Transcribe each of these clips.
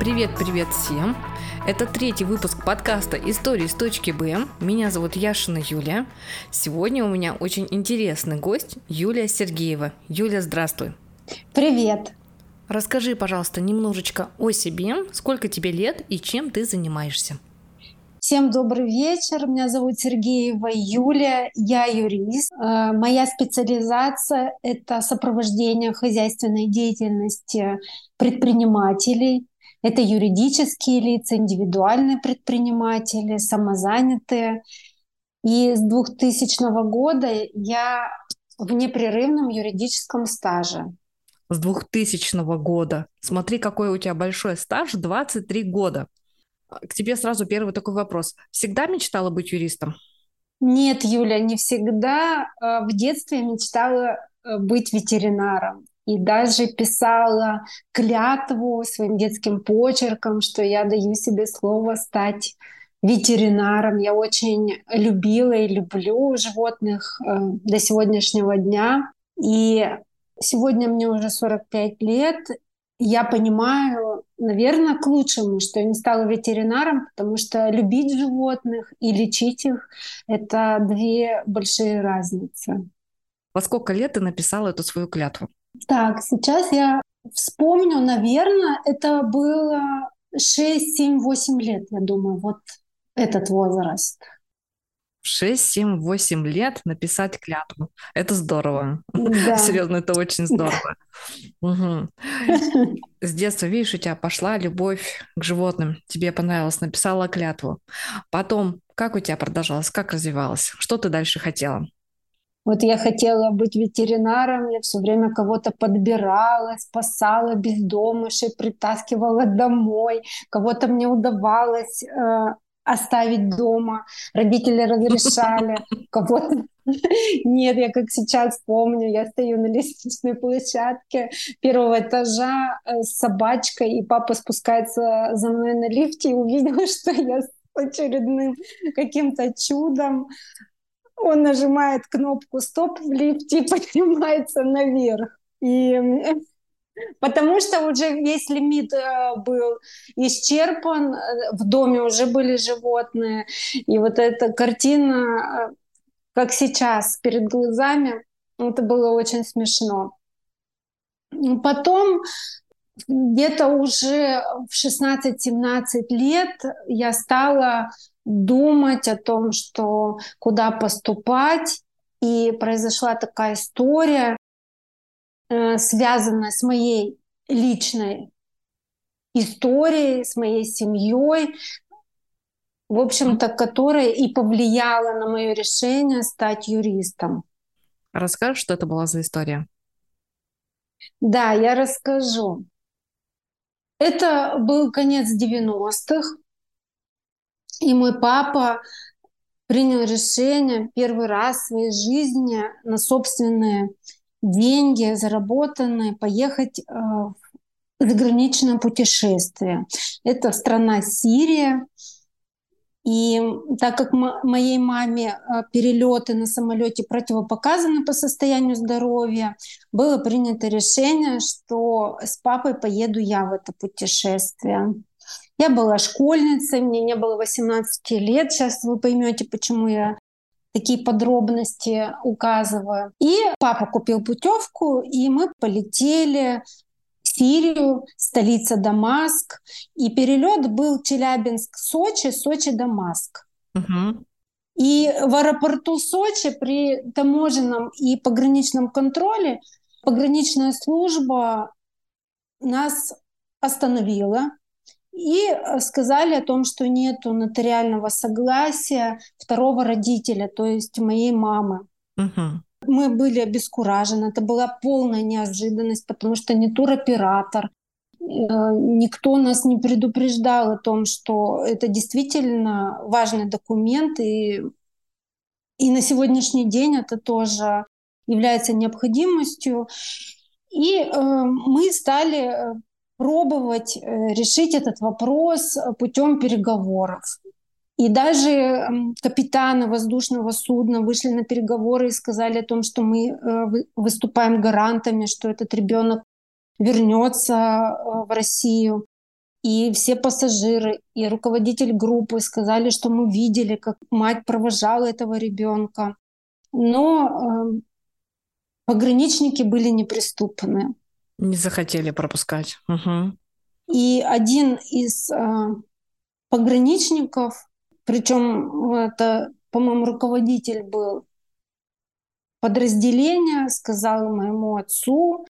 Привет-привет всем! Это третий выпуск подкаста «Истории с точки Б». Меня зовут Яшина Юлия. Сегодня у меня очень интересный гость Юлия Сергеева. Юля, здравствуй. Привет. Расскажи, пожалуйста, немножечко о себе, сколько тебе лет и чем ты занимаешься. Всем добрый вечер. Меня зовут Сергеева Юлия. Я юрист. Э, моя специализация — это сопровождение хозяйственной деятельности предпринимателей. Это юридические лица, индивидуальные предприниматели, самозанятые. И с 2000 года я в непрерывном юридическом стаже. С 2000 года. Смотри, какой у тебя большой стаж, 23 года. К тебе сразу первый такой вопрос. Всегда мечтала быть юристом? Нет, Юля, не всегда. А, в детстве мечтала э, быть ветеринаром. И даже писала клятву своим детским почерком, что я даю себе слово стать ветеринаром. Я очень любила и люблю животных э, до сегодняшнего дня. И сегодня мне уже 45 лет, я понимаю, наверное, к лучшему, что я не стала ветеринаром, потому что любить животных и лечить их — это две большие разницы. Во сколько лет ты написала эту свою клятву? Так, сейчас я вспомню, наверное, это было 6, 7, 8 лет, я думаю, вот этот возраст. 6, 7, 8 лет написать клятву. Это здорово. Да. Серьезно, это очень здорово. Угу. С детства, видишь, у тебя пошла любовь к животным. Тебе понравилось, написала клятву. Потом, как у тебя продолжалось, как развивалось? Что ты дальше хотела? Вот я хотела быть ветеринаром, я все время кого-то подбирала, спасала бездомышей, притаскивала домой, кого-то мне удавалось э, оставить дома, родители разрешали, кого-то нет, я как сейчас помню, я стою на лестничной площадке первого этажа э, с собачкой, и папа спускается за мной на лифте и увидел, что я с очередным каким-то чудом он нажимает кнопку «Стоп» в лифте и поднимается наверх. И потому что уже весь лимит э, был исчерпан, э, в доме уже были животные, и вот эта картина, э, как сейчас, перед глазами, это было очень смешно. Потом где-то уже в 16-17 лет я стала думать о том, что куда поступать. И произошла такая история, э, связанная с моей личной историей, с моей семьей, в общем-то, которая и повлияла на мое решение стать юристом. Расскажешь, что это была за история? Да, я расскажу. Это был конец 90-х. И мой папа принял решение первый раз в своей жизни на собственные деньги, заработанные, поехать э, в заграничное путешествие. Это страна Сирия. И так как моей маме э, перелеты на самолете противопоказаны по состоянию здоровья, было принято решение, что с папой поеду я в это путешествие. Я была школьницей, мне не было 18 лет. Сейчас вы поймете, почему я такие подробности указываю. И папа купил путевку, и мы полетели Сирию, столица Дамаск. И перелет был Челябинск-Сочи, Сочи-Дамаск. Угу. И в аэропорту Сочи при таможенном и пограничном контроле пограничная служба нас остановила, и сказали о том, что нет нотариального согласия второго родителя, то есть моей мамы. Угу. Мы были обескуражены, это была полная неожиданность, потому что не туроператор, э, никто нас не предупреждал о том, что это действительно важный документ, и, и на сегодняшний день это тоже является необходимостью. И э, мы стали э, пробовать э, решить этот вопрос путем переговоров. И даже капитаны воздушного судна вышли на переговоры и сказали о том, что мы э, выступаем гарантами, что этот ребенок вернется э, в Россию. и все пассажиры, и руководитель группы сказали, что мы видели, как мать провожала этого ребенка. Но э, пограничники были неприступны. Не захотели пропускать. Угу. И один из э, пограничников, причем это, по-моему, руководитель был подразделения, сказал моему отцу,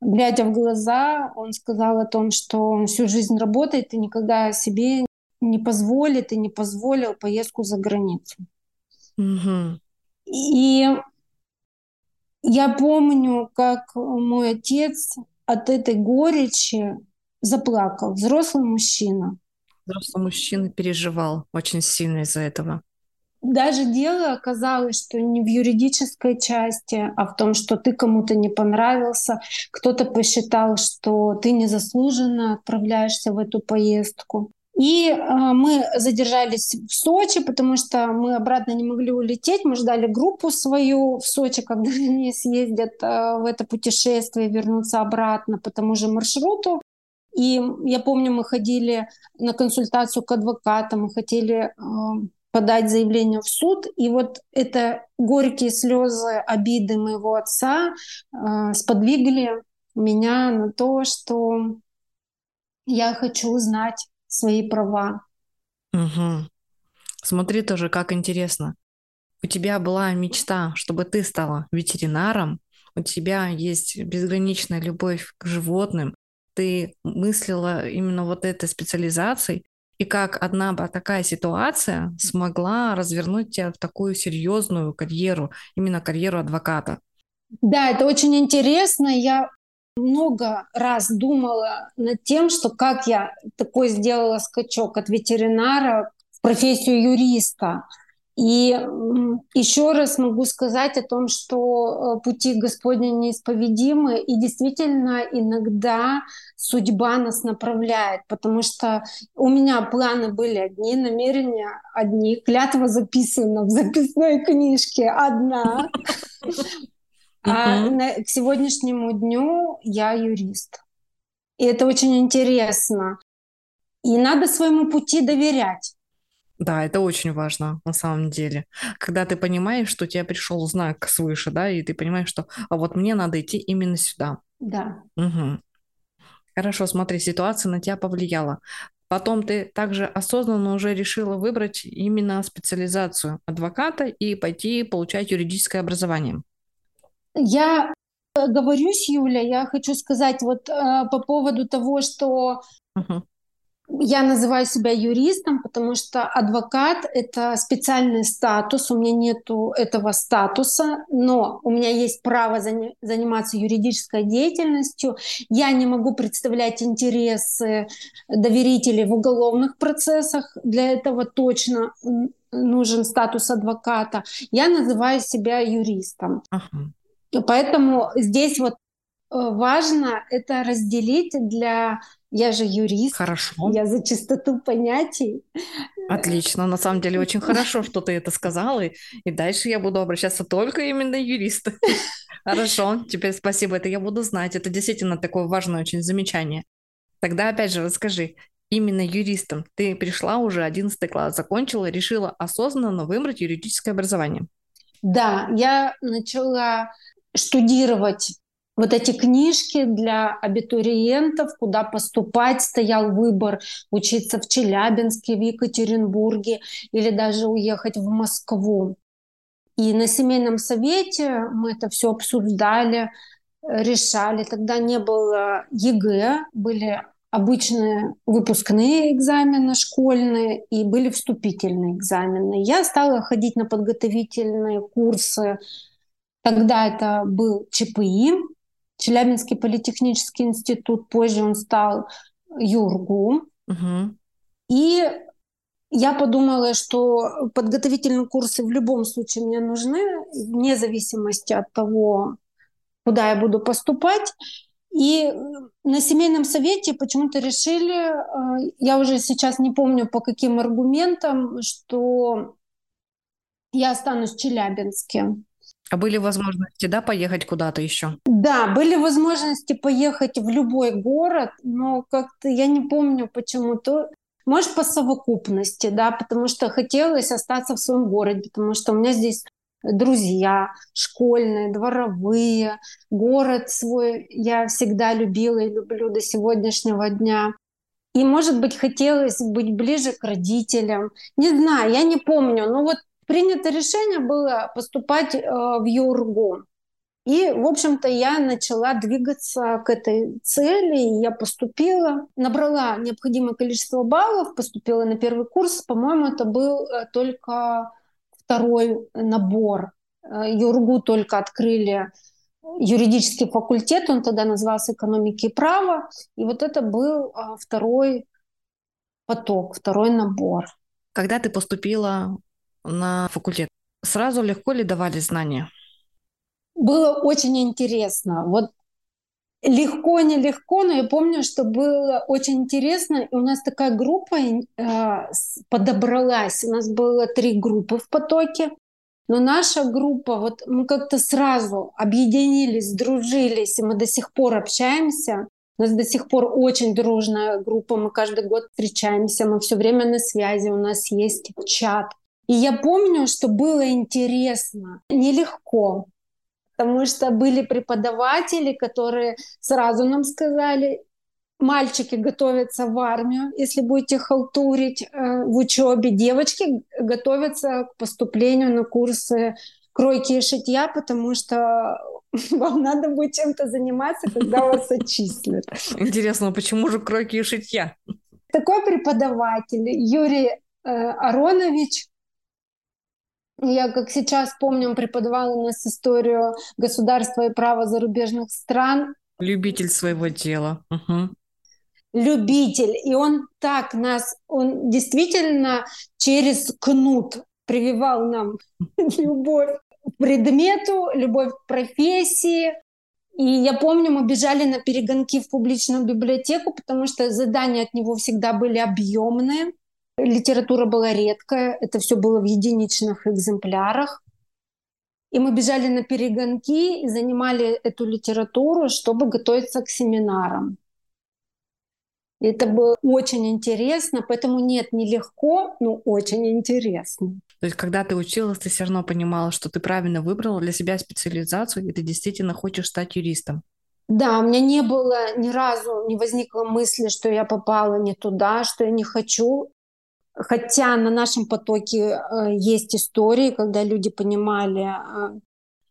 глядя в глаза, он сказал о том, что он всю жизнь работает и никогда себе не позволит и не позволил поездку за границу. Угу. И я помню, как мой отец от этой горечи заплакал, взрослый мужчина. Взрослый мужчина переживал очень сильно из-за этого. Даже дело оказалось, что не в юридической части, а в том, что ты кому-то не понравился, кто-то посчитал, что ты незаслуженно отправляешься в эту поездку. И э, мы задержались в Сочи, потому что мы обратно не могли улететь. Мы ждали группу свою в Сочи, когда они съездят э, в это путешествие, вернуться обратно по тому же маршруту. И я помню, мы ходили на консультацию к адвокату, мы хотели э, подать заявление в суд. И вот это горькие слезы обиды моего отца э, сподвигли меня на то, что я хочу узнать свои права. Угу. Смотри тоже, как интересно. У тебя была мечта, чтобы ты стала ветеринаром, у тебя есть безграничная любовь к животным, ты мыслила именно вот этой специализацией, и как одна такая ситуация смогла развернуть тебя в такую серьезную карьеру, именно карьеру адвоката. Да, это очень интересно. Я много раз думала над тем, что как я такой сделала скачок от ветеринара в профессию юриста. И еще раз могу сказать о том, что э, пути Господня неисповедимы, и действительно иногда судьба нас направляет, потому что у меня планы были одни, намерения одни, клятва записана в записной книжке одна, а к сегодняшнему дню я юрист. И это очень интересно. И надо своему пути доверять. Да, это очень важно на самом деле. Когда ты понимаешь, что у тебя пришел знак свыше, да, и ты понимаешь, что а вот мне надо идти именно сюда. Да. Угу. Хорошо, смотри, ситуация на тебя повлияла. Потом ты также осознанно уже решила выбрать именно специализацию адвоката и пойти получать юридическое образование. Я говорюсь, Юля, я хочу сказать вот э, по поводу того, что uh-huh. Я называю себя юристом, потому что адвокат — это специальный статус, у меня нету этого статуса, но у меня есть право заниматься юридической деятельностью. Я не могу представлять интересы доверителей в уголовных процессах, для этого точно нужен статус адвоката. Я называю себя юристом. Uh-huh. Поэтому здесь вот э, важно это разделить для... Я же юрист. Хорошо. Я за чистоту понятий. Отлично. На самом деле очень хорошо, что ты это сказала. И, и дальше я буду обращаться только именно юристы. Хорошо. Теперь спасибо. Это я буду знать. Это действительно такое важное очень замечание. Тогда опять же расскажи, именно юристом ты пришла уже 11 класс, закончила, решила осознанно выбрать юридическое образование. Да, я начала штудировать вот эти книжки для абитуриентов, куда поступать, стоял выбор учиться в Челябинске, в Екатеринбурге или даже уехать в Москву. И на семейном совете мы это все обсуждали, решали. Тогда не было ЕГЭ, были обычные выпускные экзамены школьные и были вступительные экзамены. Я стала ходить на подготовительные курсы Тогда это был ЧПИ, Челябинский политехнический институт, позже он стал ЮРГУ. Угу. И я подумала, что подготовительные курсы в любом случае мне нужны, вне зависимости от того, куда я буду поступать. И на семейном совете почему-то решили, э, я уже сейчас не помню по каким аргументам, что я останусь в Челябинске. А были возможности, да, поехать куда-то еще? Да, были возможности поехать в любой город, но как-то я не помню почему-то. Может, по совокупности, да, потому что хотелось остаться в своем городе, потому что у меня здесь друзья школьные, дворовые, город свой я всегда любила и люблю до сегодняшнего дня. И, может быть, хотелось быть ближе к родителям. Не знаю, я не помню. Но вот принято решение было поступать э, в ЮРГУ. И, в общем-то, я начала двигаться к этой цели. Я поступила, набрала необходимое количество баллов, поступила на первый курс. По-моему, это был э, только второй набор. Э, ЮРГУ только открыли юридический факультет, он тогда назывался экономики и право. И вот это был второй поток, второй набор. Когда ты поступила на факультет, сразу легко ли давали знания? Было очень интересно. Вот легко, нелегко, но я помню, что было очень интересно. И у нас такая группа э, подобралась. У нас было три группы в потоке. Но наша группа, вот мы как-то сразу объединились, дружились, и мы до сих пор общаемся. У нас до сих пор очень дружная группа, мы каждый год встречаемся, мы все время на связи, у нас есть чат. И я помню, что было интересно, нелегко, потому что были преподаватели, которые сразу нам сказали, мальчики готовятся в армию, если будете халтурить э, в учебе, девочки готовятся к поступлению на курсы кройки и шитья, потому что вам надо будет чем-то заниматься, когда вас отчислят. Интересно, а почему же кройки и шитья? Такой преподаватель Юрий э, Аронович, я, как сейчас помню, преподавал у нас историю государства и права зарубежных стран. Любитель своего дела. Угу любитель, и он так нас, он действительно через кнут прививал нам любовь к предмету, любовь к профессии. И я помню, мы бежали на перегонки в публичную библиотеку, потому что задания от него всегда были объемные. Литература была редкая, это все было в единичных экземплярах. И мы бежали на перегонки и занимали эту литературу, чтобы готовиться к семинарам. Это было очень интересно, поэтому нет, нелегко, но очень интересно. То есть, когда ты училась, ты все равно понимала, что ты правильно выбрала для себя специализацию, и ты действительно хочешь стать юристом. Да, у меня не было ни разу, не возникло мысли, что я попала не туда, что я не хочу. Хотя на нашем потоке э, есть истории, когда люди понимали э,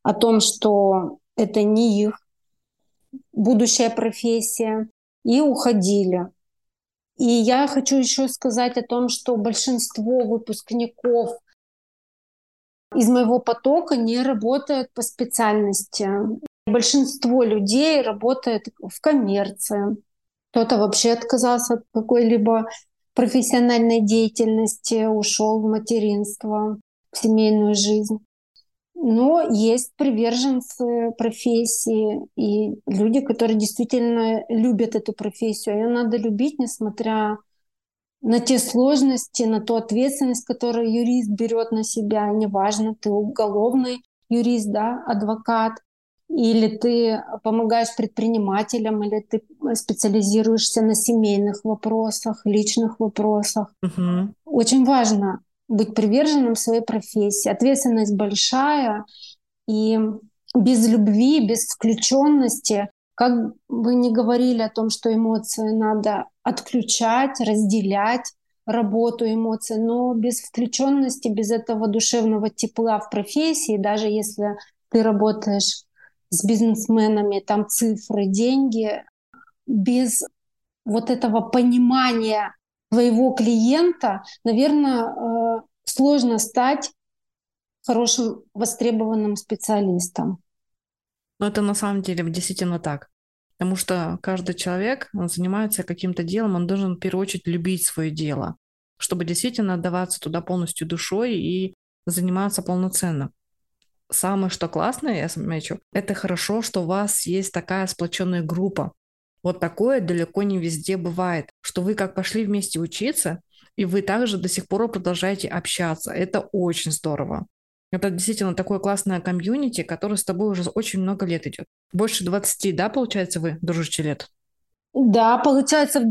о том, что это не их будущая профессия, и уходили. И я хочу еще сказать о том, что большинство выпускников из моего потока не работают по специальности. Большинство людей работает в коммерции. Кто-то вообще отказался от какой-либо профессиональной деятельности, ушел в материнство, в семейную жизнь. Но есть приверженцы профессии и люди, которые действительно любят эту профессию. Ее надо любить, несмотря на те сложности, на ту ответственность, которую юрист берет на себя. Неважно, ты уголовный юрист, да, адвокат, или ты помогаешь предпринимателям, или ты специализируешься на семейных вопросах, личных вопросах. Угу. Очень важно быть приверженным своей профессии. Ответственность большая, и без любви, без включенности, как вы не говорили о том, что эмоции надо отключать, разделять работу эмоций, но без включенности, без этого душевного тепла в профессии, даже если ты работаешь с бизнесменами, там цифры, деньги, без вот этого понимания твоего клиента, наверное, э, сложно стать хорошим востребованным специалистом. Но это на самом деле действительно так. Потому что каждый человек, он занимается каким-то делом, он должен в первую очередь любить свое дело, чтобы действительно отдаваться туда полностью душой и заниматься полноценно. Самое, что классное, я замечу, это хорошо, что у вас есть такая сплоченная группа, вот такое далеко не везде бывает, что вы как пошли вместе учиться, и вы также до сих пор продолжаете общаться. Это очень здорово. Это действительно такое классное комьюнити, которое с тобой уже очень много лет идет. Больше 20, да, получается, вы дружите лет? Да, получается, в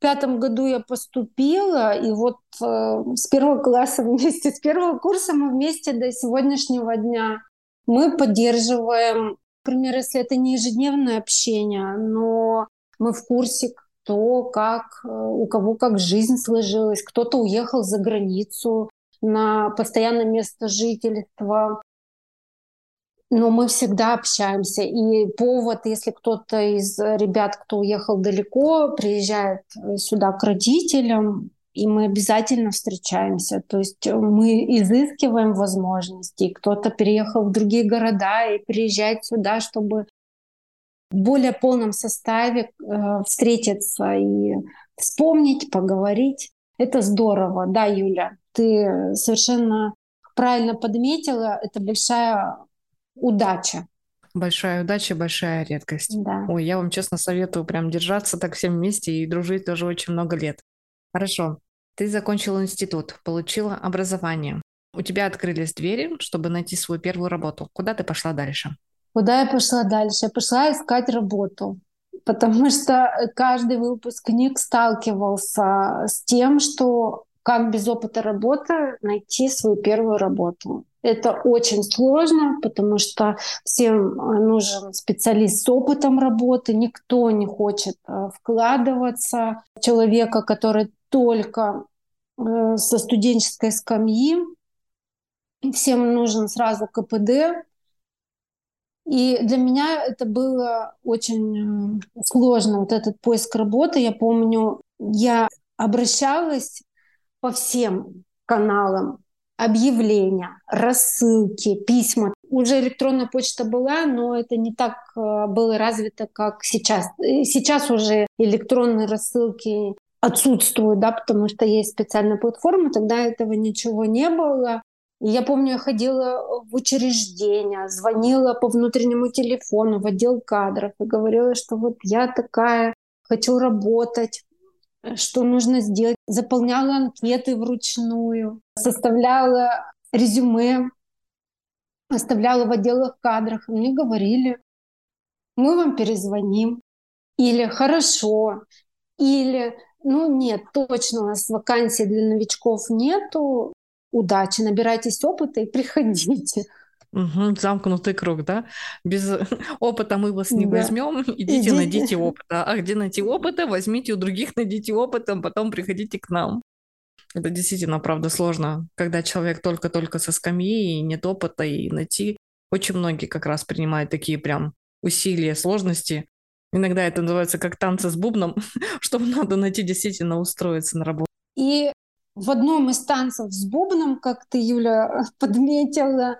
95 году я поступила, и вот э, с первого класса вместе, с первого курса мы вместе до сегодняшнего дня. Мы поддерживаем, например, если это не ежедневное общение, но мы в курсе, кто как, э, у кого как жизнь сложилась. Кто-то уехал за границу на постоянное место жительства. Но мы всегда общаемся. И повод, если кто-то из ребят, кто уехал далеко, приезжает э, сюда к родителям, и мы обязательно встречаемся. То есть э, мы изыскиваем возможности. Кто-то переехал в другие города и приезжает сюда, чтобы в более полном составе э, встретиться и вспомнить, поговорить. Это здорово, да, Юля? Ты совершенно правильно подметила. Это большая удача. Большая удача, большая редкость. Да. Ой, я вам честно советую прям держаться так всем вместе и дружить тоже очень много лет. Хорошо. Ты закончила институт, получила образование. У тебя открылись двери, чтобы найти свою первую работу. Куда ты пошла дальше? Куда я пошла дальше? Я пошла искать работу, потому что каждый выпускник сталкивался с тем, что как без опыта работы найти свою первую работу. Это очень сложно, потому что всем нужен специалист с опытом работы. Никто не хочет э, вкладываться в человека, который только э, со студенческой скамьи. Всем нужен сразу КПД, и для меня это было очень э, сложно, вот этот поиск работы. Я помню, я обращалась по всем каналам, объявления, рассылки, письма. Уже электронная почта была, но это не так э, было развито, как сейчас. Сейчас уже электронные рассылки отсутствуют, да, потому что есть специальная платформа, тогда этого ничего не было. Я помню, я ходила в учреждения, звонила по внутреннему телефону в отдел кадров и говорила, что вот я такая, хочу работать, что нужно сделать. Заполняла анкеты вручную, составляла резюме, оставляла в отделах кадров. И мне говорили, мы вам перезвоним. Или хорошо. Или ну нет, точно у нас вакансий для новичков нету, удачи, набирайтесь опыта и приходите. Угу, замкнутый круг, да? Без опыта мы вас не да. возьмем, идите, идите найдите опыта. А где найти опыта, возьмите у других, найдите опыта, потом приходите к нам. Это действительно, правда, сложно, когда человек только-только со скамьи и нет опыта, и найти. Очень многие как раз принимают такие прям усилия, сложности. Иногда это называется как танцы с бубном, чтобы надо найти действительно устроиться на работу. И в одном из танцев с бубном, как ты, Юля, подметила,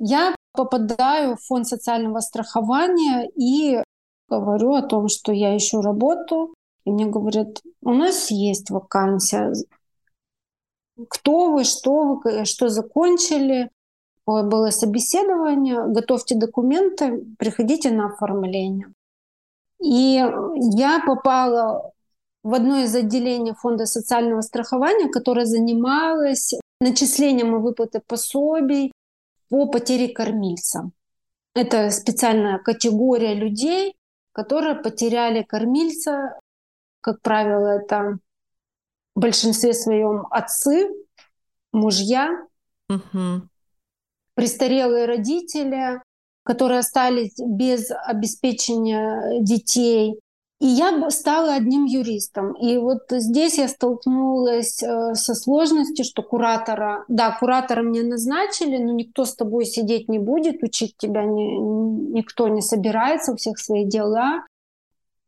я попадаю в фонд социального страхования и говорю о том, что я ищу работу. И мне говорят, у нас есть вакансия. Кто вы, что вы, что закончили? Было собеседование, готовьте документы, приходите на оформление. И я попала в одно из отделений Фонда социального страхования, которое занималось начислением и выплатой пособий по потере кормильца. Это специальная категория людей, которые потеряли кормильца. Как правило, это в большинстве своем отцы, мужья, угу. престарелые родители, которые остались без обеспечения детей, и я стала одним юристом. И вот здесь я столкнулась э, со сложностью, что куратора, да, куратора мне назначили, но никто с тобой сидеть не будет, учить тебя не, никто не собирается, у всех свои дела.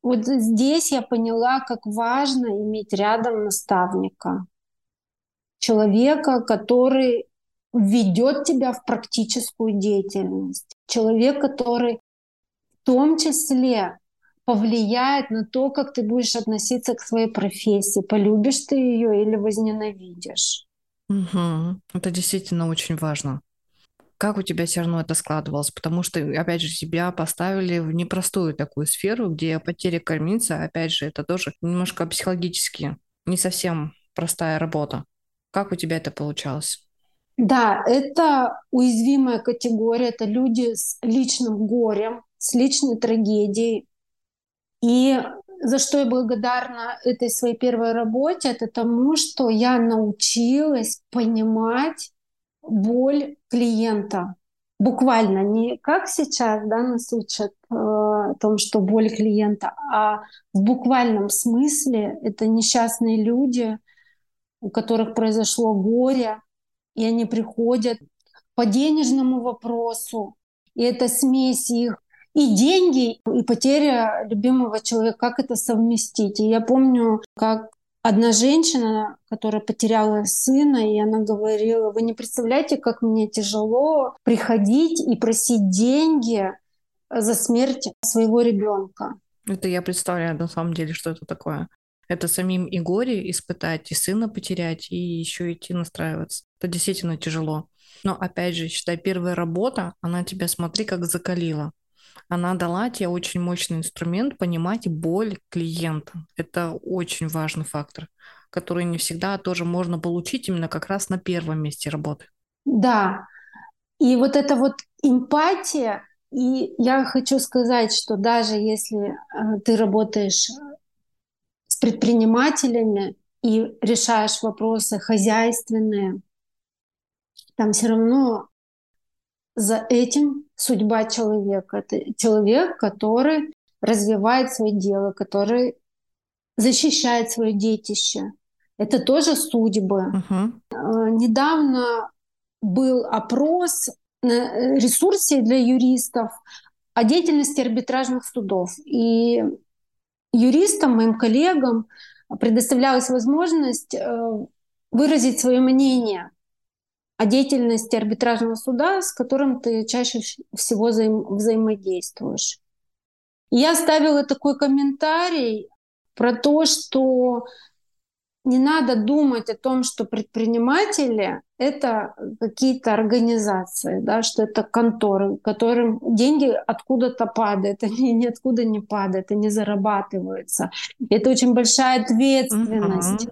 Вот здесь я поняла, как важно иметь рядом наставника, человека, который введет тебя в практическую деятельность, человек, который в том числе повлияет на то, как ты будешь относиться к своей профессии. Полюбишь ты ее или возненавидишь. Угу. Это действительно очень важно. Как у тебя все равно это складывалось? Потому что, опять же, тебя поставили в непростую такую сферу, где потеря кормильца, опять же, это тоже немножко психологически не совсем простая работа. Как у тебя это получалось? Да, это уязвимая категория, это люди с личным горем, с личной трагедией. И за что я благодарна этой своей первой работе, это тому, что я научилась понимать боль клиента. Буквально, не как сейчас да, нас учат э, о том, что боль клиента, а в буквальном смысле это несчастные люди, у которых произошло горе, и они приходят по денежному вопросу, и это смесь их и деньги, и потеря любимого человека, как это совместить. И я помню, как одна женщина, которая потеряла сына, и она говорила, вы не представляете, как мне тяжело приходить и просить деньги за смерть своего ребенка. Это я представляю на самом деле, что это такое. Это самим и горе испытать, и сына потерять, и еще идти настраиваться. Это действительно тяжело. Но опять же, считай, первая работа, она тебя, смотри, как закалила. Она дала тебе очень мощный инструмент понимать боль клиента. Это очень важный фактор, который не всегда тоже можно получить именно как раз на первом месте работы. Да. И вот эта вот эмпатия, и я хочу сказать, что даже если э, ты работаешь с предпринимателями и решаешь вопросы хозяйственные, там все равно за этим судьба человека. Это человек, который развивает свое дело, который защищает свое детище. Это тоже судьбы. Uh-huh. Недавно был опрос на ресурсе для юристов о деятельности арбитражных судов. И юристам, моим коллегам предоставлялась возможность э, выразить свое мнение о деятельности арбитражного суда, с которым ты чаще всего взаим взаимодействуешь. я оставила такой комментарий про то, что не надо думать о том, что предприниматели — это какие-то организации, да, что это конторы, которым деньги откуда-то падают, они ниоткуда не падают, они зарабатываются. Это очень большая ответственность.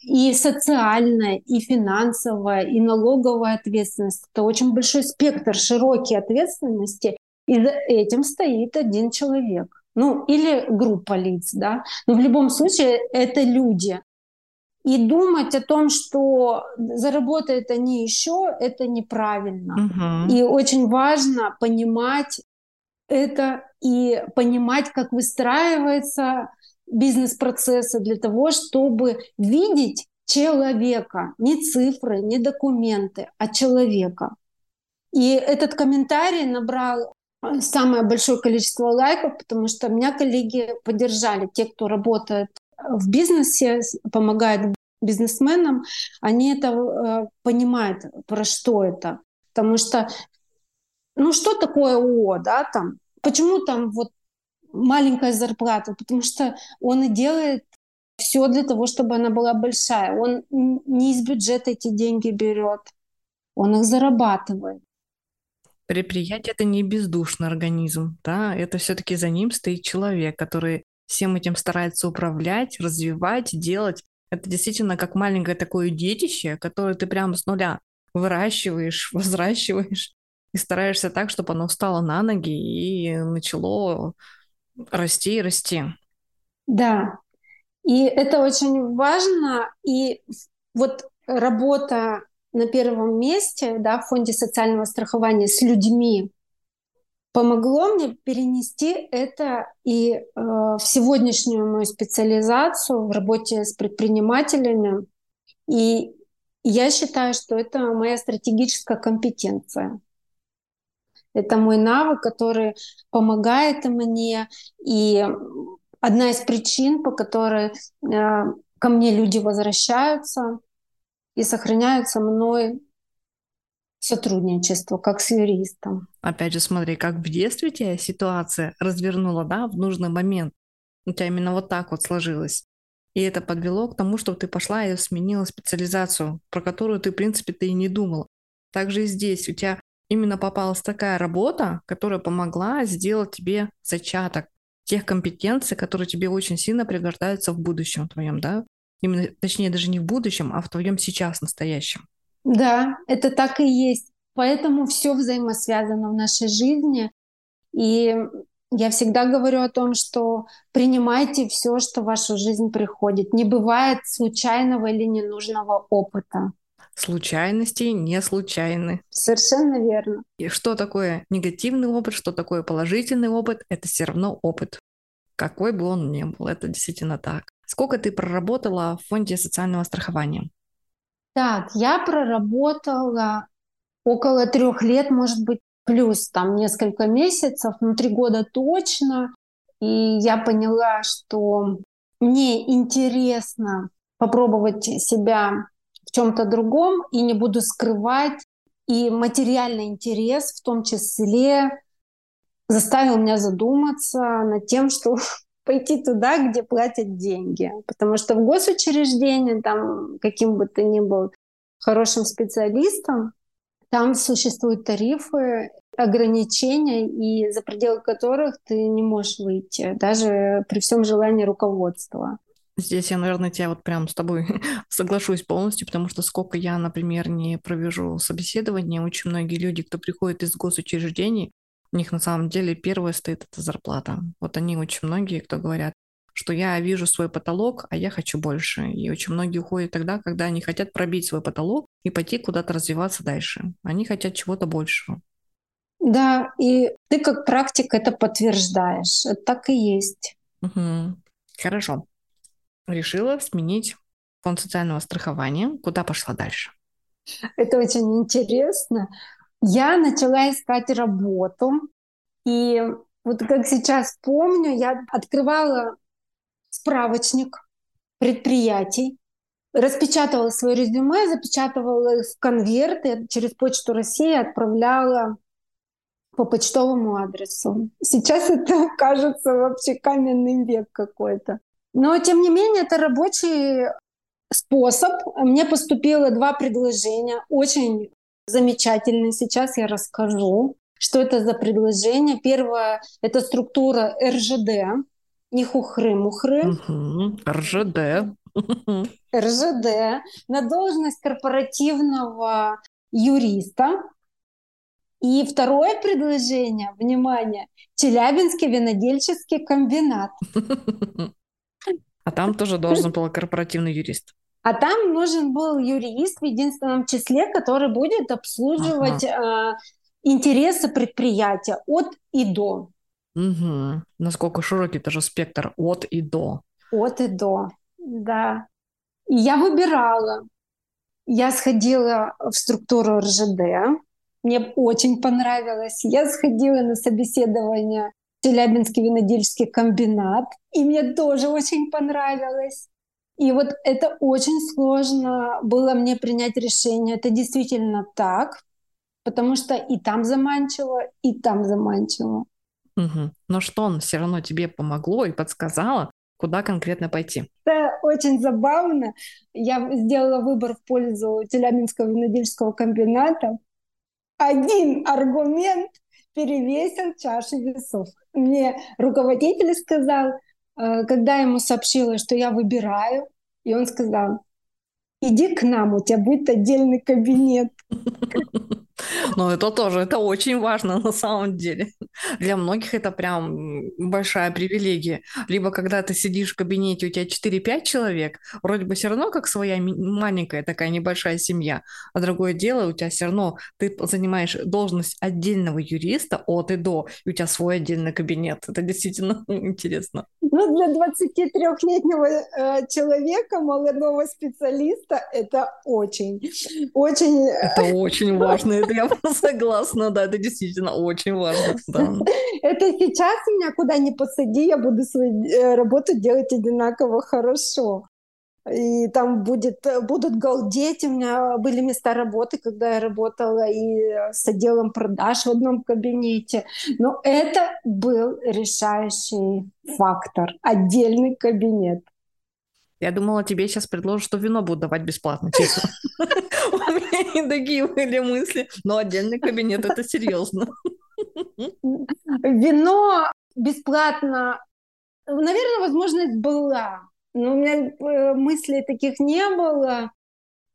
И социальная, и финансовая, и налоговая ответственность. Это очень большой спектр, широкие ответственности, и за этим стоит один человек. Ну, или группа лиц, да. Но в любом случае это люди. И думать о том, что заработают они еще, это неправильно. Угу. И очень важно понимать это и понимать, как выстраивается бизнес-процесса для того, чтобы видеть человека, не цифры, не документы, а человека. И этот комментарий набрал э, самое большое количество лайков, потому что меня коллеги поддержали, те, кто работает в бизнесе, помогает бизнесменам, они это э, понимают, про что это. Потому что, ну что такое ООО, да, там, почему там вот маленькая зарплата, потому что он и делает все для того, чтобы она была большая. Он не из бюджета эти деньги берет, он их зарабатывает. Предприятие это не бездушный организм, да, это все-таки за ним стоит человек, который всем этим старается управлять, развивать, делать. Это действительно как маленькое такое детище, которое ты прямо с нуля выращиваешь, возращиваешь и стараешься так, чтобы оно встало на ноги и начало Расти и расти. Да. И это очень важно. И вот работа на первом месте да, в фонде социального страхования с людьми помогло мне перенести это и э, в сегодняшнюю мою специализацию в работе с предпринимателями. И я считаю, что это моя стратегическая компетенция. Это мой навык, который помогает мне. И одна из причин, по которой э, ко мне люди возвращаются и сохраняются мной сотрудничество, как с юристом. Опять же, смотри, как в детстве тебя ситуация развернула, да, в нужный момент. У тебя именно вот так вот сложилось. И это подвело к тому, что ты пошла и сменила специализацию, про которую ты, в принципе, ты и не думала. Также и здесь у тебя именно попалась такая работа, которая помогла сделать тебе зачаток тех компетенций, которые тебе очень сильно пригождаются в будущем твоем, да? Именно, точнее, даже не в будущем, а в твоем сейчас настоящем. Да, это так и есть. Поэтому все взаимосвязано в нашей жизни. И я всегда говорю о том, что принимайте все, что в вашу жизнь приходит. Не бывает случайного или ненужного опыта. Случайности не случайны. Совершенно верно. И что такое негативный опыт, что такое положительный опыт, это все равно опыт. Какой бы он ни был, это действительно так. Сколько ты проработала в фонде социального страхования? Так, я проработала около трех лет, может быть, плюс там несколько месяцев, ну три года точно. И я поняла, что мне интересно попробовать себя чем-то другом и не буду скрывать. И материальный интерес в том числе заставил меня задуматься над тем, что пойти туда, где платят деньги. Потому что в госучреждении, там, каким бы ты ни был хорошим специалистом, там существуют тарифы, ограничения, и за пределы которых ты не можешь выйти, даже при всем желании руководства. Здесь я, наверное, тебя вот прям с тобой соглашусь полностью, потому что сколько я, например, не провяжу собеседование, очень многие люди, кто приходит из госучреждений, у них на самом деле первое стоит это зарплата. Вот они очень многие, кто говорят, что я вижу свой потолок, а я хочу больше. И очень многие уходят тогда, когда они хотят пробить свой потолок и пойти куда-то развиваться дальше. Они хотят чего-то большего. Да, и ты как практик это подтверждаешь. Это так и есть. Угу. Хорошо. Решила сменить фонд социального страхования. Куда пошла дальше? Это очень интересно. Я начала искать работу. И вот как сейчас помню, я открывала справочник предприятий, распечатывала свое резюме, запечатывала их в конверт и через Почту России отправляла по почтовому адресу. Сейчас это кажется вообще каменный век какой-то. Но, тем не менее, это рабочий способ. Мне поступило два предложения, очень замечательные. Сейчас я расскажу, что это за предложение. Первое — это структура РЖД, не хухры-мухры. Угу. РЖД. РЖД на должность корпоративного юриста. И второе предложение, внимание, Челябинский винодельческий комбинат. А там тоже должен был корпоративный юрист. А там нужен был юрист в единственном числе, который будет обслуживать ага. э, интересы предприятия от и до. Угу. Насколько широкий тоже спектр от и до. От и до, да. И я выбирала. Я сходила в структуру РЖД. Мне очень понравилось. Я сходила на собеседование Челябинский винодельческий комбинат. И мне тоже очень понравилось. И вот это очень сложно было мне принять решение. Это действительно так, потому что и там заманчиво, и там заманчиво. Угу. Но что он все равно тебе помогло и подсказало, куда конкретно пойти? Это очень забавно. Я сделала выбор в пользу Челябинского винодельческого комбината. Один аргумент перевесил чашу весов. Мне руководитель сказал, э, когда ему сообщила, что я выбираю, и он сказал, иди к нам, у тебя будет отдельный кабинет. Ну, это тоже, это очень важно на самом деле. Для многих это прям большая привилегия. Либо когда ты сидишь в кабинете, у тебя 4-5 человек, вроде бы все равно как своя маленькая такая небольшая семья, а другое дело, у тебя все равно ты занимаешь должность отдельного юриста от и до, и у тебя свой отдельный кабинет. Это действительно интересно. Ну, для 23-летнего э, человека, молодого специалиста, это очень, очень... Это очень важно, это я согласна, да, это действительно очень важно. Это сейчас меня куда ни посади, я буду свою э, работу делать одинаково хорошо. И там будет, будут галдеть. У меня были места работы, когда я работала и с отделом продаж в одном кабинете. Но это был решающий фактор. Отдельный кабинет. Я думала, тебе сейчас предложат, что вино будут давать бесплатно, честно. У меня и такие были мысли. Но отдельный кабинет — это серьезно. Вино бесплатно, наверное, возможность была. Но у меня э, мыслей таких не было.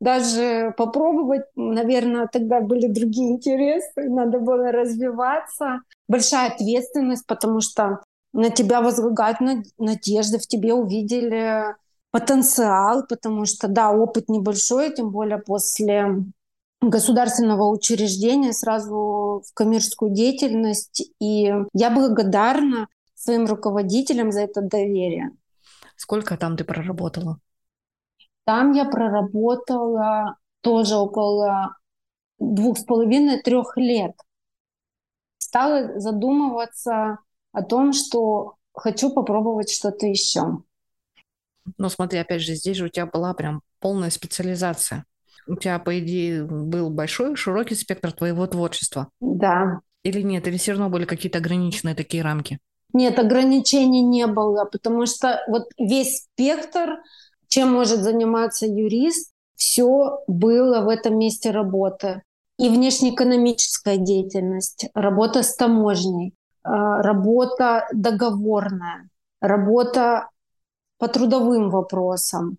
даже попробовать. Наверное, тогда были другие интересы, надо было развиваться. Большая ответственность, потому что на тебя возлагают надежды, в тебе увидели потенциал, потому что, да, опыт небольшой, тем более после государственного учреждения сразу в коммерческую деятельность. И я благодарна своим руководителям за это доверие. Сколько там ты проработала? Там я проработала тоже около двух с половиной трех лет. Стала задумываться о том, что хочу попробовать что-то еще. Ну, смотри, опять же, здесь же у тебя была прям полная специализация. У тебя, по идее, был большой, широкий спектр твоего творчества. Да. Или нет? Или все равно были какие-то ограниченные такие рамки? Нет, ограничений не было, потому что вот весь спектр, чем может заниматься юрист, все было в этом месте работы. И внешнеэкономическая деятельность, работа с таможней, а, работа договорная, работа по трудовым вопросам,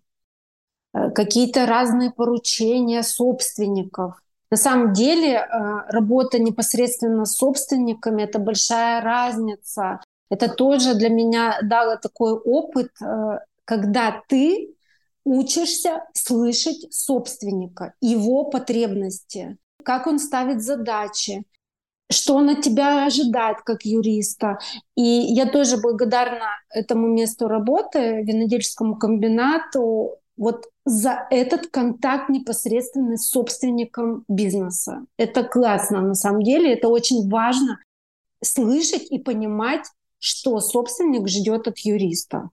э, какие-то разные поручения собственников. На самом деле э, работа непосредственно с собственниками — это большая разница. Это тоже для меня дало такой опыт, э, когда ты учишься слышать собственника, его потребности, как он ставит задачи, что он от тебя ожидает как юриста. И я тоже благодарна этому месту работы, винодельческому комбинату, вот за этот контакт непосредственно с собственником бизнеса. Это классно на самом деле, это очень важно слышать и понимать, что собственник ждет от юриста.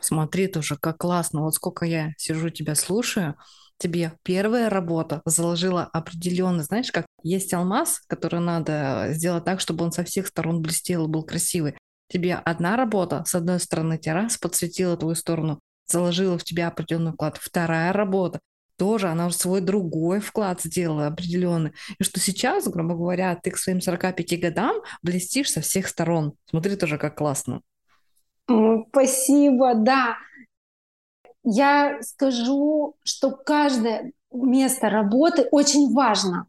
Смотри тоже, как классно. Вот сколько я сижу, тебя слушаю, тебе первая работа заложила определенно, знаешь, как есть алмаз, который надо сделать так, чтобы он со всех сторон блестел и был красивый. Тебе одна работа, с одной стороны, тебя раз подсветила твою сторону, заложила в тебя определенный вклад. Вторая работа тоже, она уже свой другой вклад сделала определенный. И что сейчас, грубо говоря, ты к своим 45 годам блестишь со всех сторон. Смотри тоже, как классно. Спасибо, да я скажу, что каждое место работы очень важно.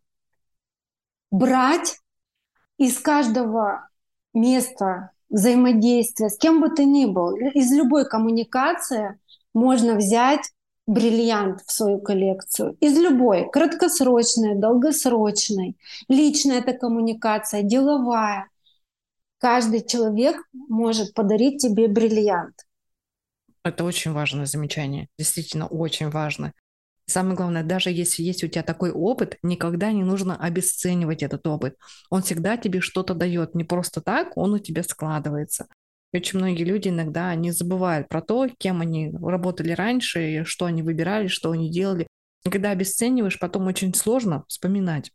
Брать из каждого места взаимодействия, с кем бы ты ни был, из любой коммуникации можно взять бриллиант в свою коллекцию. Из любой, краткосрочной, долгосрочной. Личная это коммуникация, деловая. Каждый человек может подарить тебе бриллиант. Это очень важное замечание, действительно очень важно. Самое главное, даже если есть у тебя такой опыт, никогда не нужно обесценивать этот опыт. Он всегда тебе что-то дает, не просто так, он у тебя складывается. Очень многие люди иногда не забывают про то, кем они работали раньше, что они выбирали, что они делали. И когда обесцениваешь, потом очень сложно вспоминать.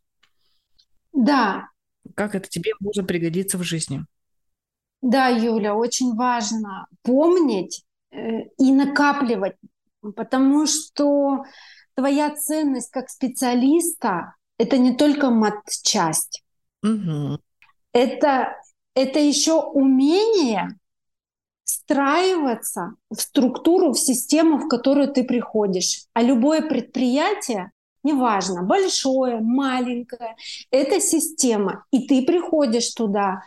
Да. Как это тебе может пригодиться в жизни. Да, Юля, очень важно помнить, Э, и накапливать, потому что твоя ценность как специалиста это не только мат-часть, угу. это это еще умение встраиваться в структуру, в систему, в которую ты приходишь. А любое предприятие, неважно, большое, маленькое, это система. И ты приходишь туда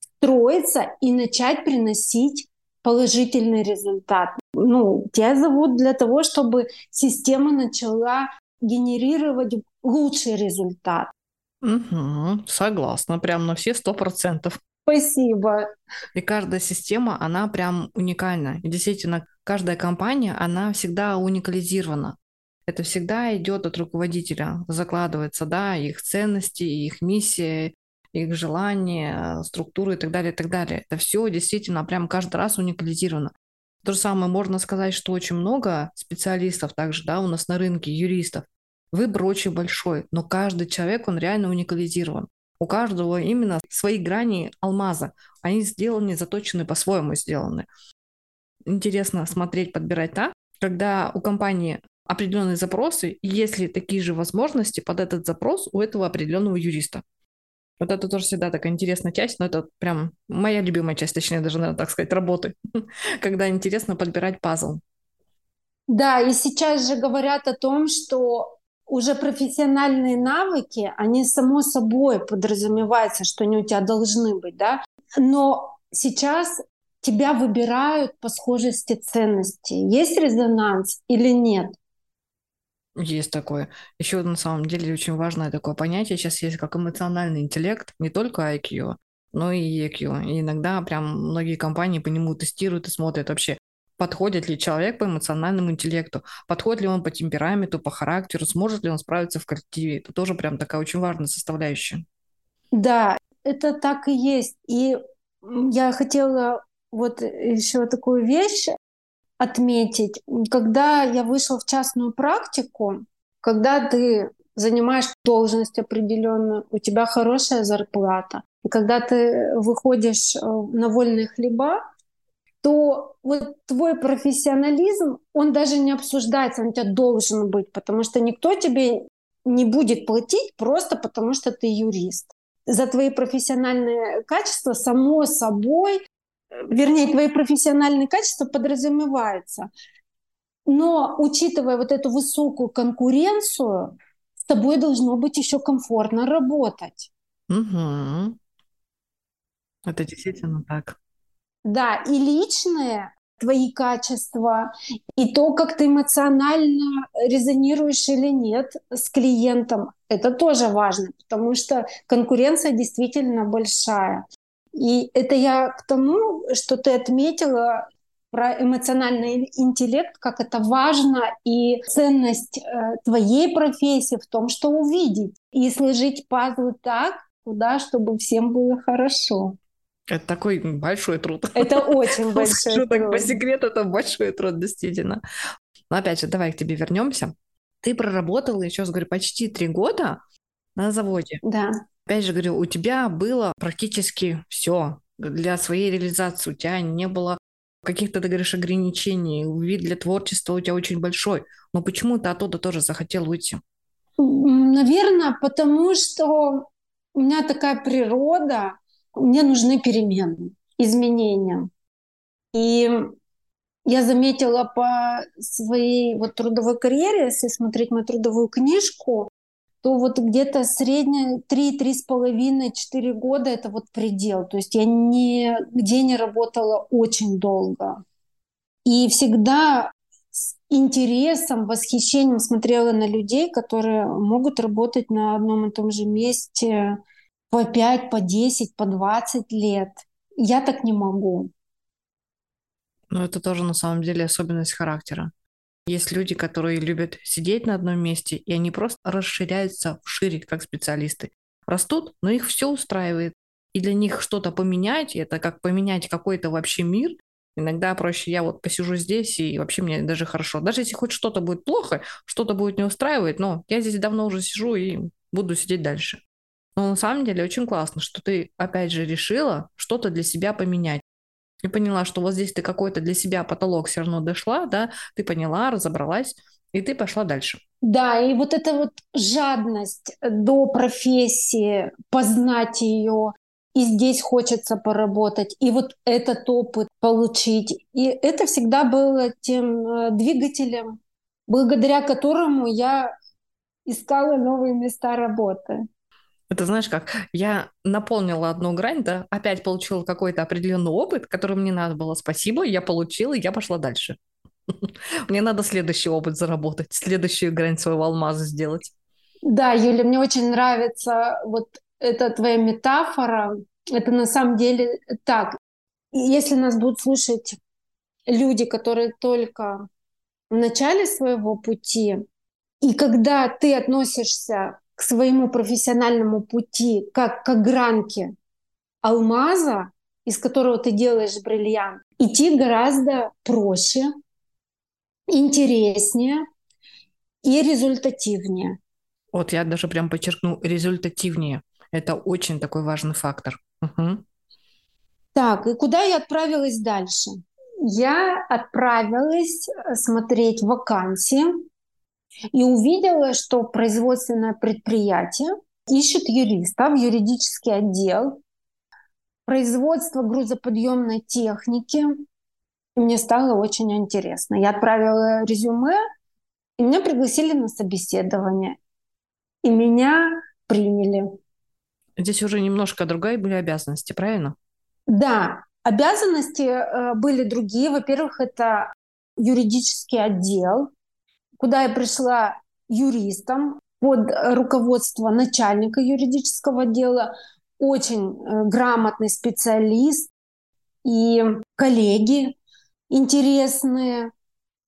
строиться и начать приносить положительный результат. Ну, тебя зовут для того, чтобы система начала генерировать лучший результат. Угу, согласна, прям на все сто процентов. Спасибо. И каждая система, она прям уникальна. И действительно, каждая компания, она всегда уникализирована. Это всегда идет от руководителя, закладывается, да, их ценности, их миссия, их желания, структуры и так далее, и так далее. Это все действительно прям каждый раз уникализировано. То же самое можно сказать, что очень много специалистов также, да, у нас на рынке, юристов. Выбор очень большой, но каждый человек, он реально уникализирован. У каждого именно свои грани алмаза. Они сделаны, заточены, по-своему сделаны. Интересно смотреть, подбирать так, когда у компании определенные запросы, есть ли такие же возможности под этот запрос у этого определенного юриста. Вот это тоже всегда такая интересная часть, но это прям моя любимая часть, точнее, даже, наверное, так сказать, работы, когда интересно подбирать пазл. Да, и сейчас же говорят о том, что уже профессиональные навыки, они само собой подразумеваются, что они у тебя должны быть, да. Но сейчас тебя выбирают по схожести ценностей. Есть резонанс или нет? Есть такое. Еще на самом деле очень важное такое понятие сейчас есть, как эмоциональный интеллект, не только IQ, но и EQ. И иногда прям многие компании по нему тестируют и смотрят вообще, подходит ли человек по эмоциональному интеллекту, подходит ли он по темпераменту, по характеру, сможет ли он справиться в коллективе. Это тоже прям такая очень важная составляющая. Да, это так и есть. И я хотела вот еще такую вещь отметить. Когда я вышла в частную практику, когда ты занимаешь должность определенную, у тебя хорошая зарплата, и когда ты выходишь э, на вольные хлеба, то вот твой профессионализм, он даже не обсуждается, он у тебя должен быть, потому что никто тебе не будет платить просто потому, что ты юрист. За твои профессиональные качества, само собой, вернее, твои профессиональные качества подразумеваются. Но учитывая вот эту высокую конкуренцию, с тобой должно быть еще комфортно работать. Угу. Это действительно так. Да, и личные твои качества, и то, как ты эмоционально резонируешь или нет с клиентом, это тоже важно, потому что конкуренция действительно большая. И это я к тому, что ты отметила про эмоциональный интеллект, как это важно, и ценность э, твоей профессии в том, что увидеть и сложить пазлы так, куда, чтобы всем было хорошо. Это такой большой труд. Это очень большой труд. Так, по секрету, это большой труд, действительно. Но опять же, давай к тебе вернемся. Ты проработала, еще говорю, почти три года на заводе. Да. Опять же говорю, у тебя было практически все для своей реализации. У тебя не было каких-то, ты говоришь, ограничений. Вид для творчества у тебя очень большой. Но почему ты оттуда тоже захотел уйти? Наверное, потому что у меня такая природа, мне нужны перемены, изменения. И я заметила по своей вот трудовой карьере, если смотреть мою трудовую книжку, то вот где-то средняя 3-3,5-4 года это вот предел. То есть я нигде не работала очень долго. И всегда с интересом, восхищением смотрела на людей, которые могут работать на одном и том же месте по 5, по 10, по 20 лет. Я так не могу. Ну, это тоже на самом деле особенность характера. Есть люди, которые любят сидеть на одном месте, и они просто расширяются вшире, как специалисты. Растут, но их все устраивает. И для них что-то поменять, это как поменять какой-то вообще мир. Иногда проще я вот посижу здесь, и вообще мне даже хорошо. Даже если хоть что-то будет плохо, что-то будет не устраивать, но я здесь давно уже сижу и буду сидеть дальше. Но на самом деле очень классно, что ты опять же решила что-то для себя поменять и поняла, что вот здесь ты какой-то для себя потолок все равно дошла, да, ты поняла, разобралась, и ты пошла дальше. Да, и вот эта вот жадность до профессии, познать ее, и здесь хочется поработать, и вот этот опыт получить. И это всегда было тем э, двигателем, благодаря которому я искала новые места работы. Это знаешь как, я наполнила одну грань, да, опять получила какой-то определенный опыт, который мне надо было. Спасибо, я получила, и я пошла дальше. Мне надо следующий опыт заработать, следующую грань своего алмаза сделать. Да, Юля, мне очень нравится вот эта твоя метафора. Это на самом деле так. Если нас будут слушать люди, которые только в начале своего пути, и когда ты относишься к своему профессиональному пути, как к огранке алмаза, из которого ты делаешь бриллиант, идти гораздо проще, интереснее и результативнее. Вот я даже прям подчеркну результативнее. Это очень такой важный фактор. Угу. Так, и куда я отправилась дальше? Я отправилась смотреть вакансии и увидела, что производственное предприятие ищет юриста в юридический отдел, производство грузоподъемной техники, мне стало очень интересно. Я отправила резюме, и меня пригласили на собеседование. И меня приняли. Здесь уже немножко другие были обязанности, правильно? Да, обязанности э, были другие. Во-первых, это юридический отдел, куда я пришла юристом под руководство начальника юридического отдела, очень э, грамотный специалист и коллеги интересные,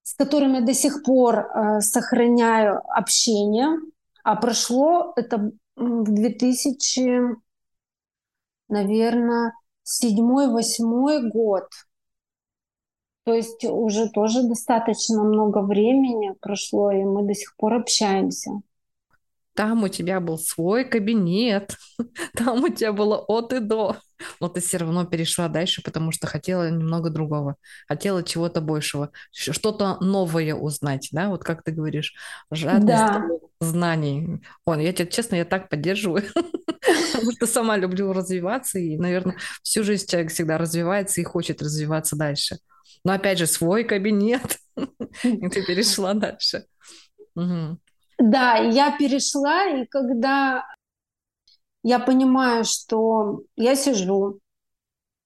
с которыми до сих пор э, сохраняю общение. А прошло это в 2000, наверное, седьмой-восьмой год. То есть уже тоже достаточно много времени прошло, и мы до сих пор общаемся. Там у тебя был свой кабинет, там у тебя было от и до. Но ты все равно перешла дальше, потому что хотела немного другого, хотела чего-то большего, что-то новое узнать, да, вот как ты говоришь, жадность да. знаний. Он, я тебе честно, я так поддерживаю, потому что сама люблю развиваться, и, наверное, всю жизнь человек всегда развивается и хочет развиваться дальше. Но опять же, свой кабинет, и ты перешла дальше. Да, я перешла, и когда я понимаю, что я сижу,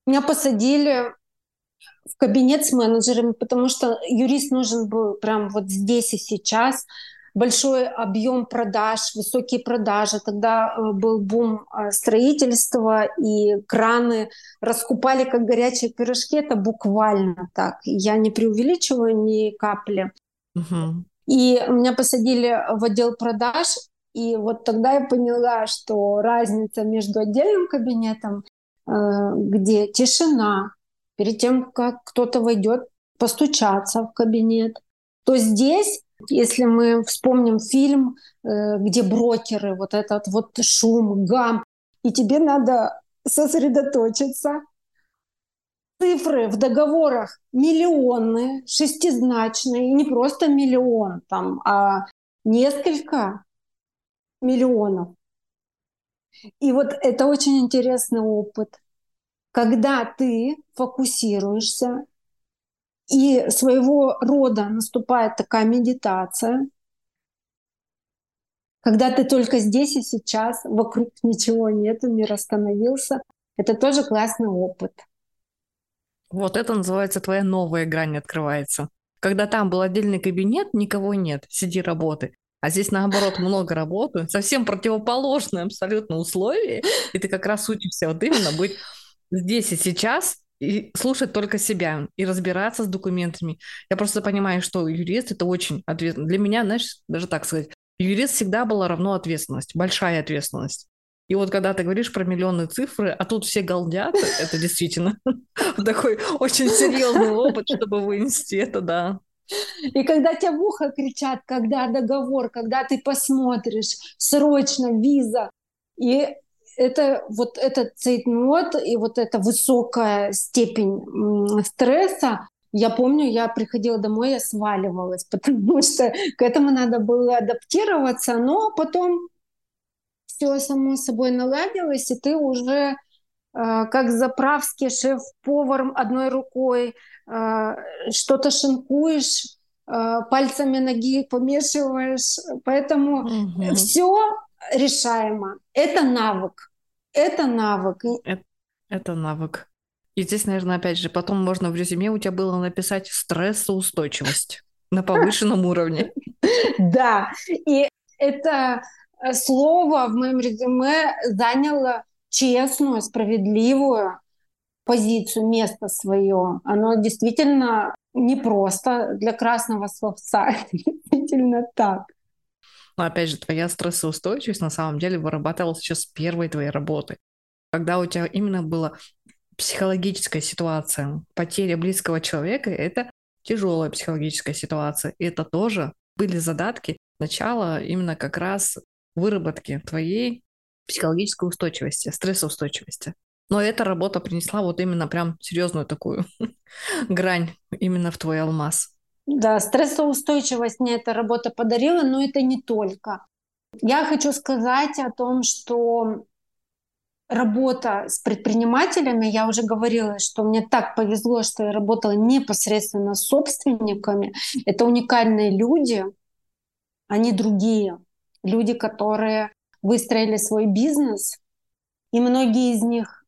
меня посадили в кабинет с менеджерами, потому что юрист нужен был прям вот здесь и сейчас. Большой объем продаж, высокие продажи. Тогда э, был бум э, строительства, и краны раскупали как горячие пирожки. Это буквально так. Я не преувеличиваю ни капли. Угу. И меня посадили в отдел продаж, и вот тогда я поняла, что разница между отдельным кабинетом, э, где тишина, перед тем, как кто-то войдет постучаться в кабинет, то здесь, если мы вспомним фильм, э, где брокеры, вот этот вот шум, гам, и тебе надо сосредоточиться, цифры в договорах миллионные, шестизначные, не просто миллион, там, а несколько миллионов. И вот это очень интересный опыт, когда ты фокусируешься, и своего рода наступает такая медитация, когда ты только здесь и сейчас, вокруг ничего нету, мир остановился. Это тоже классный опыт. Вот это называется твоя новая грань открывается. Когда там был отдельный кабинет, никого нет, сиди работы. А здесь наоборот много работы, совсем противоположное абсолютно условие, и ты как раз учишься вот именно быть здесь и сейчас, и слушать только себя, и разбираться с документами. Я просто понимаю, что юрист это очень ответственно. Для меня, знаешь, даже так сказать, юрист всегда была равно ответственность, большая ответственность. И вот когда ты говоришь про миллионные цифры, а тут все галдят, это действительно такой очень серьезный опыт, чтобы вынести это, да. И когда тебя в ухо кричат, когда договор, когда ты посмотришь, срочно виза, и это вот этот цейтнот и вот эта высокая степень стресса, я помню, я приходила домой, я сваливалась, потому что к этому надо было адаптироваться, но потом все само собой наладилось, и ты уже э, как заправский шеф-повар одной рукой э, что-то шинкуешь, э, пальцами ноги помешиваешь. Поэтому угу. все решаемо. Это навык. Это навык. Это, это навык. И здесь, наверное, опять же, потом можно в резюме у тебя было написать стрессоустойчивость на повышенном уровне. Да, и это Э, слово в моем резюме заняло честную, справедливую позицию, место свое. Оно действительно непросто для красного словца. действительно так. Но опять же, твоя стрессоустойчивость на самом деле вырабатывалась еще с первой твоей работы. Когда у тебя именно была психологическая ситуация, потеря близкого человека, это тяжелая психологическая ситуация. И это тоже были задатки начала именно как раз выработки твоей психологической устойчивости, стрессоустойчивости. Но эта работа принесла вот именно прям серьезную такую грань именно в твой алмаз. Да, стрессоустойчивость мне эта работа подарила, но это не только. Я хочу сказать о том, что работа с предпринимателями, я уже говорила, что мне так повезло, что я работала непосредственно с собственниками. Это уникальные люди, они другие. Люди, которые выстроили свой бизнес, и многие из них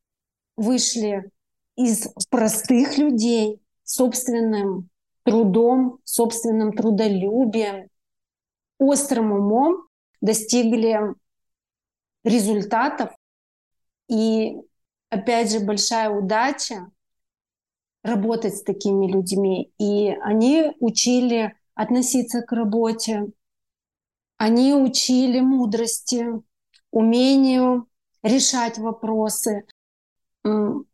вышли из простых людей собственным трудом, собственным трудолюбием, острым умом достигли результатов. И опять же большая удача работать с такими людьми. И они учили относиться к работе, они учили мудрости, умению решать вопросы.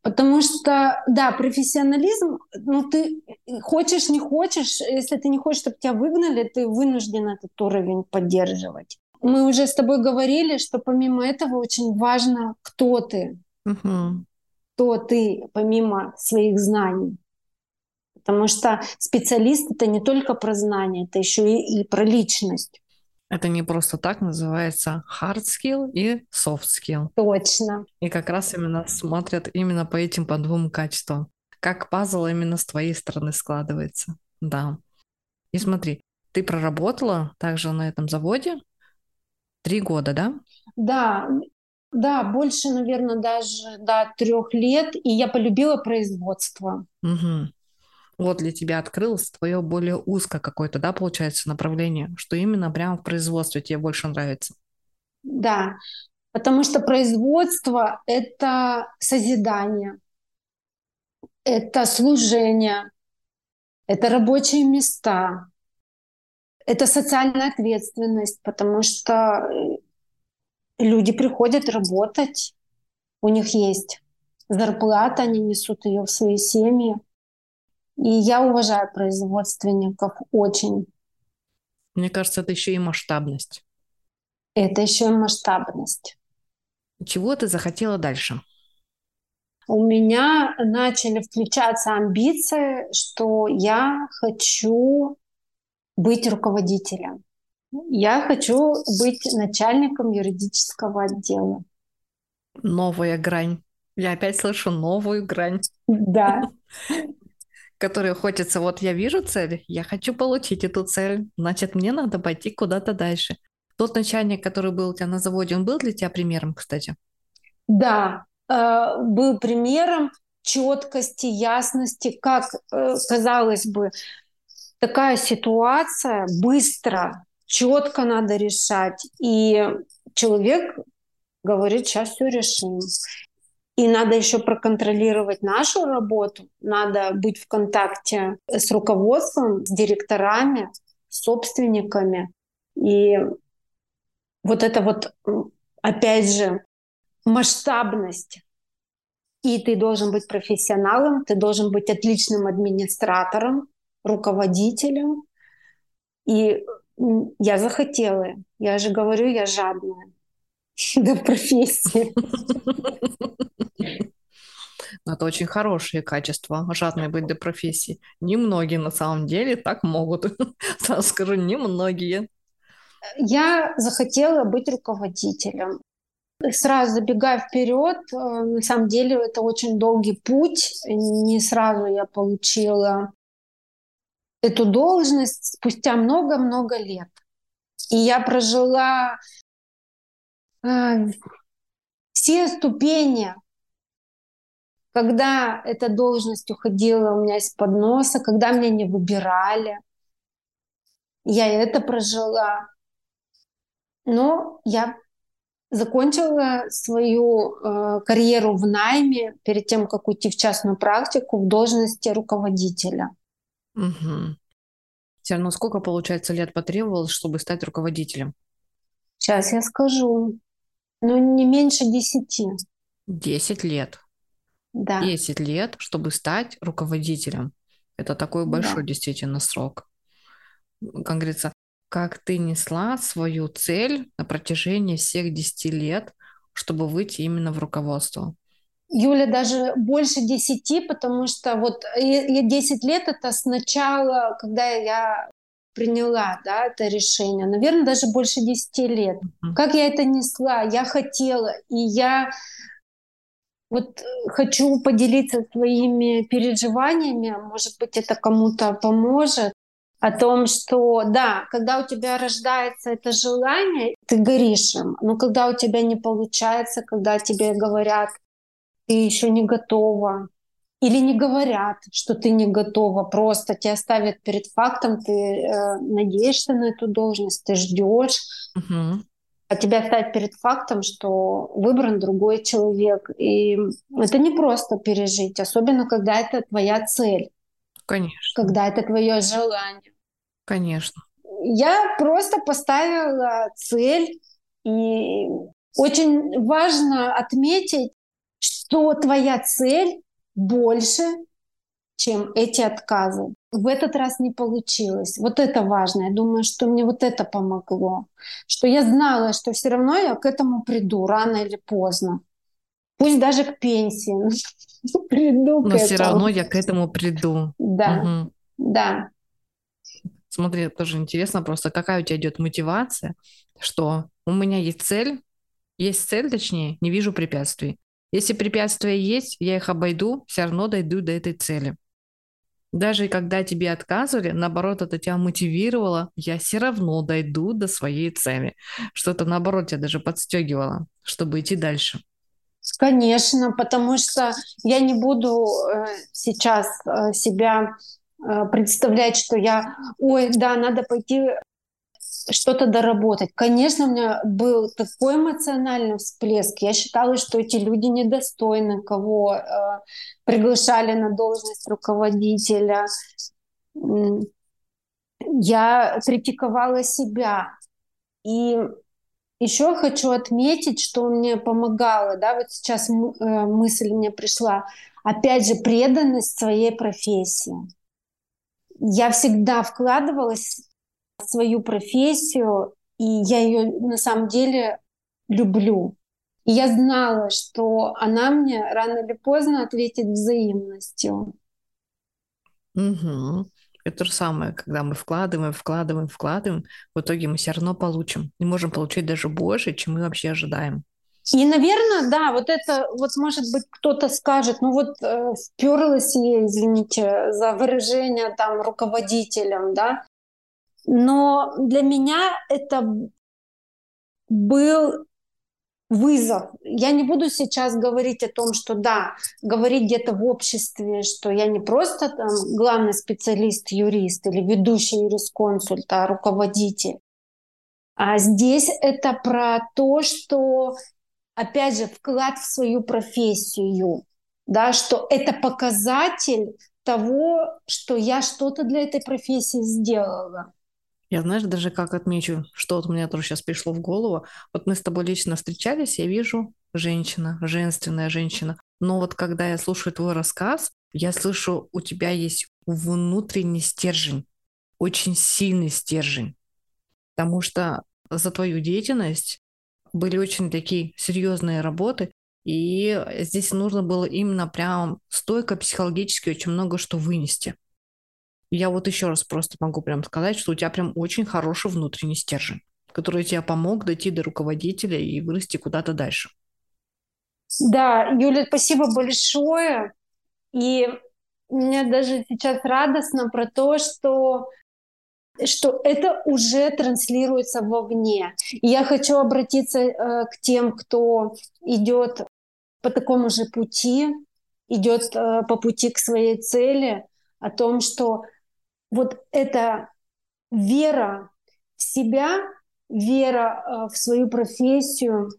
Потому что, да, профессионализм, ну ты хочешь, не хочешь, если ты не хочешь, чтобы тебя выгнали, ты вынужден этот уровень поддерживать. Мы уже с тобой говорили, что помимо этого очень важно, кто ты. Угу. Кто ты, помимо своих знаний. Потому что специалист это не только про знания, это еще и, и про личность. Это не просто так называется hard skill и soft skill. Точно. И как раз именно смотрят именно по этим по двум качествам. Как пазл именно с твоей стороны складывается. Да. И смотри, ты проработала также на этом заводе три года, да? Да, да, больше, наверное, даже до трех лет, и я полюбила производство. Угу вот для тебя открылось твое более узкое какое-то, да, получается, направление, что именно прямо в производстве тебе больше нравится. Да, потому что производство — это созидание, это служение, это рабочие места, это социальная ответственность, потому что э, люди приходят работать, у них есть зарплата, они несут ее в свои семьи. И я уважаю производственников очень. Мне кажется, это еще и масштабность. Это еще и масштабность. Чего ты захотела дальше? У меня начали включаться амбиции, что я хочу быть руководителем. Я хочу быть начальником юридического отдела. Новая грань. Я опять слышу новую грань. Да. которые хочется, вот я вижу цель, я хочу получить эту цель, значит, мне надо пойти куда-то дальше. Тот начальник, который был у тебя на заводе, он был для тебя примером, кстати? Да, э, был примером четкости, ясности, как, э, казалось бы, такая ситуация быстро, четко надо решать. И человек говорит, сейчас все решим. И надо еще проконтролировать нашу работу, надо быть в контакте с руководством, с директорами, с собственниками. И вот это вот, опять же, масштабность. И ты должен быть профессионалом, ты должен быть отличным администратором, руководителем. И я захотела. Я же говорю, я жадная до профессии. Это очень хорошие качества, жадные быть до профессии. Немногие на самом деле так могут. Сразу скажу, немногие. Я захотела быть руководителем. Сразу забегая вперед, э, на самом деле это очень долгий путь. Не сразу я получила эту должность спустя много-много лет. И я прожила все ступени когда эта должность уходила у меня из-под носа, когда меня не выбирали. Я это прожила. Но я закончила свою э, карьеру в найме перед тем, как уйти в частную практику в должности руководителя. Угу. Все равно сколько, получается, лет потребовалось, чтобы стать руководителем? Сейчас я скажу. Ну, не меньше десяти. Десять лет да. 10 лет, чтобы стать руководителем. Это такой большой да. действительно срок. Как говорится, как ты несла свою цель на протяжении всех 10 лет, чтобы выйти именно в руководство? Юля, даже больше 10, потому что вот 10 лет это сначала, когда я приняла да, это решение. Наверное, даже больше 10 лет. Mm-hmm. Как я это несла? Я хотела, и я вот э, хочу поделиться своими переживаниями, может быть, это кому-то поможет, о том, что да, когда у тебя рождается это желание, ты горишь им, но когда у тебя не получается, когда тебе говорят, ты еще не готова, или не говорят, что ты не готова, просто тебя ставят перед фактом, ты э, надеешься на эту должность, ты ждешь, угу а тебя ставят перед фактом, что выбран другой человек. И это не просто пережить, особенно когда это твоя цель. Конечно. Когда это твое желание. Конечно. Я просто поставила цель, и очень важно отметить, что твоя цель больше, чем эти отказы. В этот раз не получилось. Вот это важно. Я думаю, что мне вот это помогло. Что я знала, что все равно я к этому приду рано или поздно. Пусть даже к пенсии. приду Но все равно я к этому приду. Да. Да. Смотри, тоже интересно просто, какая у тебя идет мотивация, что у меня есть цель, есть цель, точнее, не вижу препятствий. Если препятствия есть, я их обойду, все равно дойду до этой цели. Даже когда тебе отказывали, наоборот, это тебя мотивировало, я все равно дойду до своей цели. Что-то, наоборот, тебя даже подстегивало, чтобы идти дальше. Конечно, потому что я не буду э, сейчас э, себя э, представлять, что я, ой, да, надо пойти что-то доработать. Конечно, у меня был такой эмоциональный всплеск. Я считала, что эти люди недостойны, кого э, приглашали на должность руководителя. Я критиковала себя. И еще хочу отметить, что мне помогало, да, вот сейчас э, мысль мне пришла, опять же, преданность своей профессии. Я всегда вкладывалась свою профессию, и я ее на самом деле люблю. И я знала, что она мне рано или поздно ответит взаимностью. Угу. Это то же самое, когда мы вкладываем, вкладываем, вкладываем, в итоге мы все равно получим. И можем получить даже больше, чем мы вообще ожидаем. И, наверное, да, вот это, вот может быть, кто-то скажет, ну вот э, вперлась ей, извините за выражение, там, руководителем, да, но для меня это был вызов. Я не буду сейчас говорить о том, что да, говорить где-то в обществе, что я не просто там главный специалист, юрист или ведущий юрисконсульт, а руководитель. А здесь это про то, что, опять же, вклад в свою профессию, да, что это показатель того, что я что-то для этой профессии сделала. Я, знаешь, даже как отмечу, что вот меня тоже сейчас пришло в голову. Вот мы с тобой лично встречались, я вижу женщина, женственная женщина. Но вот когда я слушаю твой рассказ, я слышу, у тебя есть внутренний стержень, очень сильный стержень. Потому что за твою деятельность были очень такие серьезные работы, и здесь нужно было именно прям стойко психологически очень много что вынести. Я вот еще раз просто могу прям сказать, что у тебя прям очень хороший внутренний стержень, который тебе помог дойти до руководителя и вырасти куда-то дальше. Да, Юля, спасибо большое. И мне даже сейчас радостно про то, что что это уже транслируется вовне. И я хочу обратиться э, к тем, кто идет по такому же пути, идет э, по пути к своей цели, о том, что вот эта вера в себя, вера э, в свою профессию,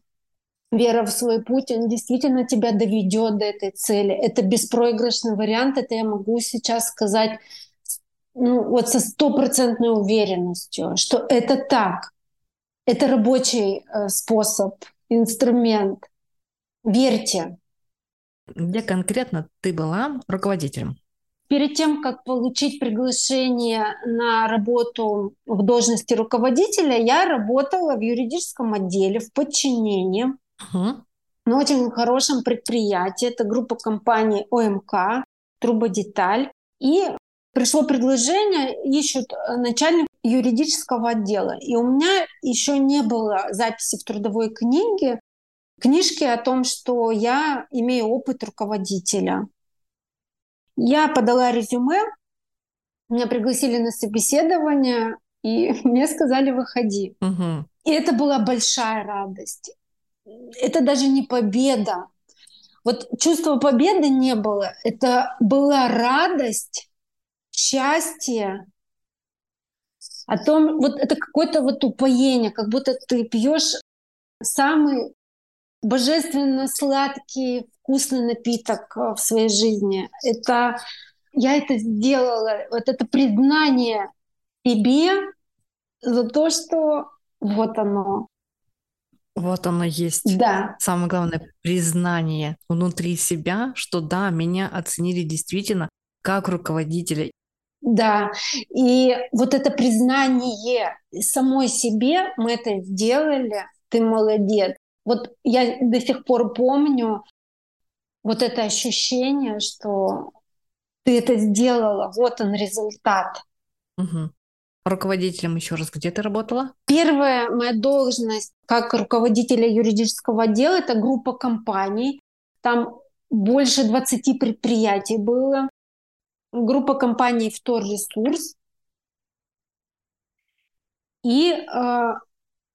вера в свой путь, он действительно тебя доведет до этой цели. Это беспроигрышный вариант, это я могу сейчас сказать ну, вот со стопроцентной уверенностью, что это так. Это рабочий э, способ, инструмент. Верьте. Где конкретно ты была руководителем? Перед тем, как получить приглашение на работу в должности руководителя, я работала в юридическом отделе, в подчинении, uh-huh. на очень хорошем предприятии. Это группа компаний ОМК, Трубодеталь. И пришло предложение, ищут начальник юридического отдела. И у меня еще не было записи в трудовой книге книжке о том, что я имею опыт руководителя. Я подала резюме, меня пригласили на собеседование, и мне сказали, выходи. Угу. И это была большая радость. Это даже не победа. Вот чувства победы не было. Это была радость, счастье, о том, вот это какое-то вот упоение, как будто ты пьешь самый божественно сладкий, вкусный напиток э, в своей жизни. Это я это сделала, вот это признание себе за то, что вот оно. Вот оно есть. Да. Самое главное признание внутри себя, что да, меня оценили действительно как руководителя. Да, и вот это признание самой себе, мы это сделали, ты молодец. Вот я до сих пор помню вот это ощущение, что ты это сделала, вот он результат. Угу. Руководителем еще раз, где ты работала? Первая моя должность как руководителя юридического отдела – это группа компаний. Там больше 20 предприятий было. Группа компаний «Вторресурс». И э,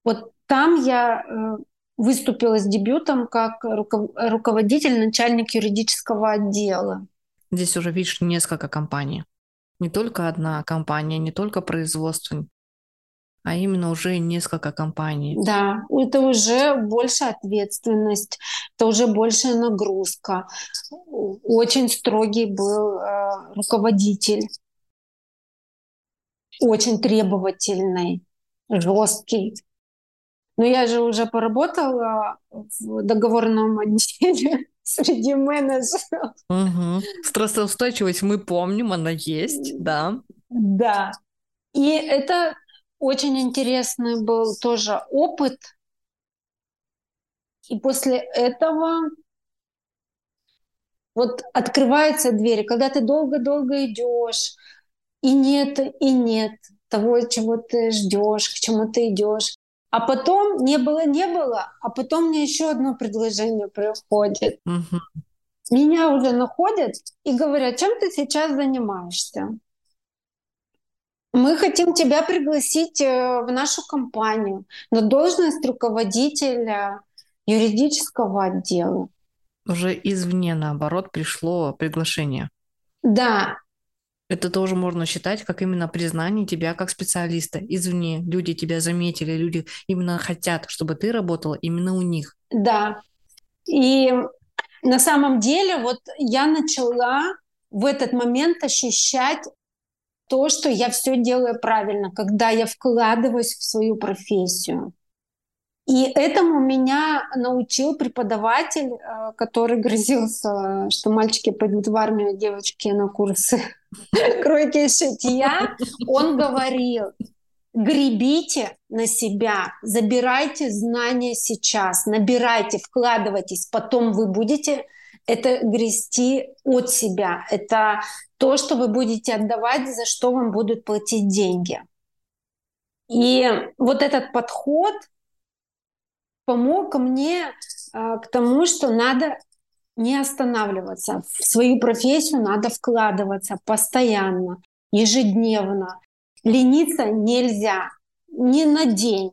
вот там я э, выступила с дебютом как руководитель, начальник юридического отдела. Здесь уже видишь несколько компаний. Не только одна компания, не только производство, а именно уже несколько компаний. Да, это уже больше ответственность, это уже большая нагрузка. Очень строгий был э, руководитель, очень требовательный, жесткий. Но я же уже поработала в договорном отделе среди менеджеров. Угу. Стрессоустойчивость мы помним, она есть, да. Да. И это очень интересный был тоже опыт. И после этого вот открывается дверь, когда ты долго-долго идешь, и нет, и нет того, чего ты ждешь, к чему ты идешь. А потом не было, не было, а потом мне еще одно предложение приходит. Угу. Меня уже находят и говорят, чем ты сейчас занимаешься? Мы хотим тебя пригласить э, в нашу компанию на должность руководителя юридического отдела. Уже извне, наоборот, пришло приглашение. Да, это тоже можно считать как именно признание тебя как специалиста. Извне люди тебя заметили, люди именно хотят, чтобы ты работала именно у них. Да. И на самом деле вот я начала в этот момент ощущать то, что я все делаю правильно, когда я вкладываюсь в свою профессию. И этому меня научил преподаватель, э, который грозился, что мальчики пойдут в армию, а девочки на курсы кройки шитья. Он говорил, гребите на себя, забирайте знания сейчас, набирайте, вкладывайтесь, потом вы будете это грести от себя. Это то, что вы будете отдавать, за что вам будут платить деньги. И вот этот подход – помог мне э, к тому, что надо не останавливаться. В свою профессию надо вкладываться постоянно, ежедневно. Лениться нельзя ни на день.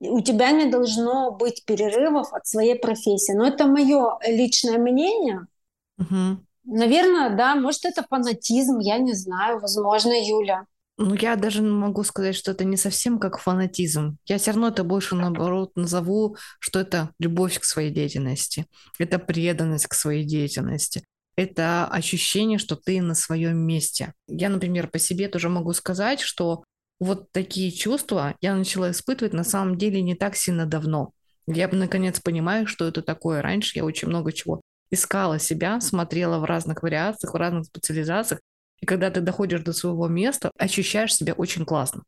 У тебя не должно быть перерывов от своей профессии. Но это мое личное мнение. Угу. Наверное, да, может, это фанатизм, я не знаю, возможно, Юля. Ну, я даже могу сказать, что это не совсем как фанатизм. Я все равно это больше, наоборот, назову, что это любовь к своей деятельности. Это преданность к своей деятельности. Это ощущение, что ты на своем месте. Я, например, по себе тоже могу сказать, что вот такие чувства я начала испытывать на самом деле не так сильно давно. Я наконец понимаю, что это такое. Раньше я очень много чего искала себя, смотрела в разных вариациях, в разных специализациях, и когда ты доходишь до своего места, ощущаешь себя очень классно.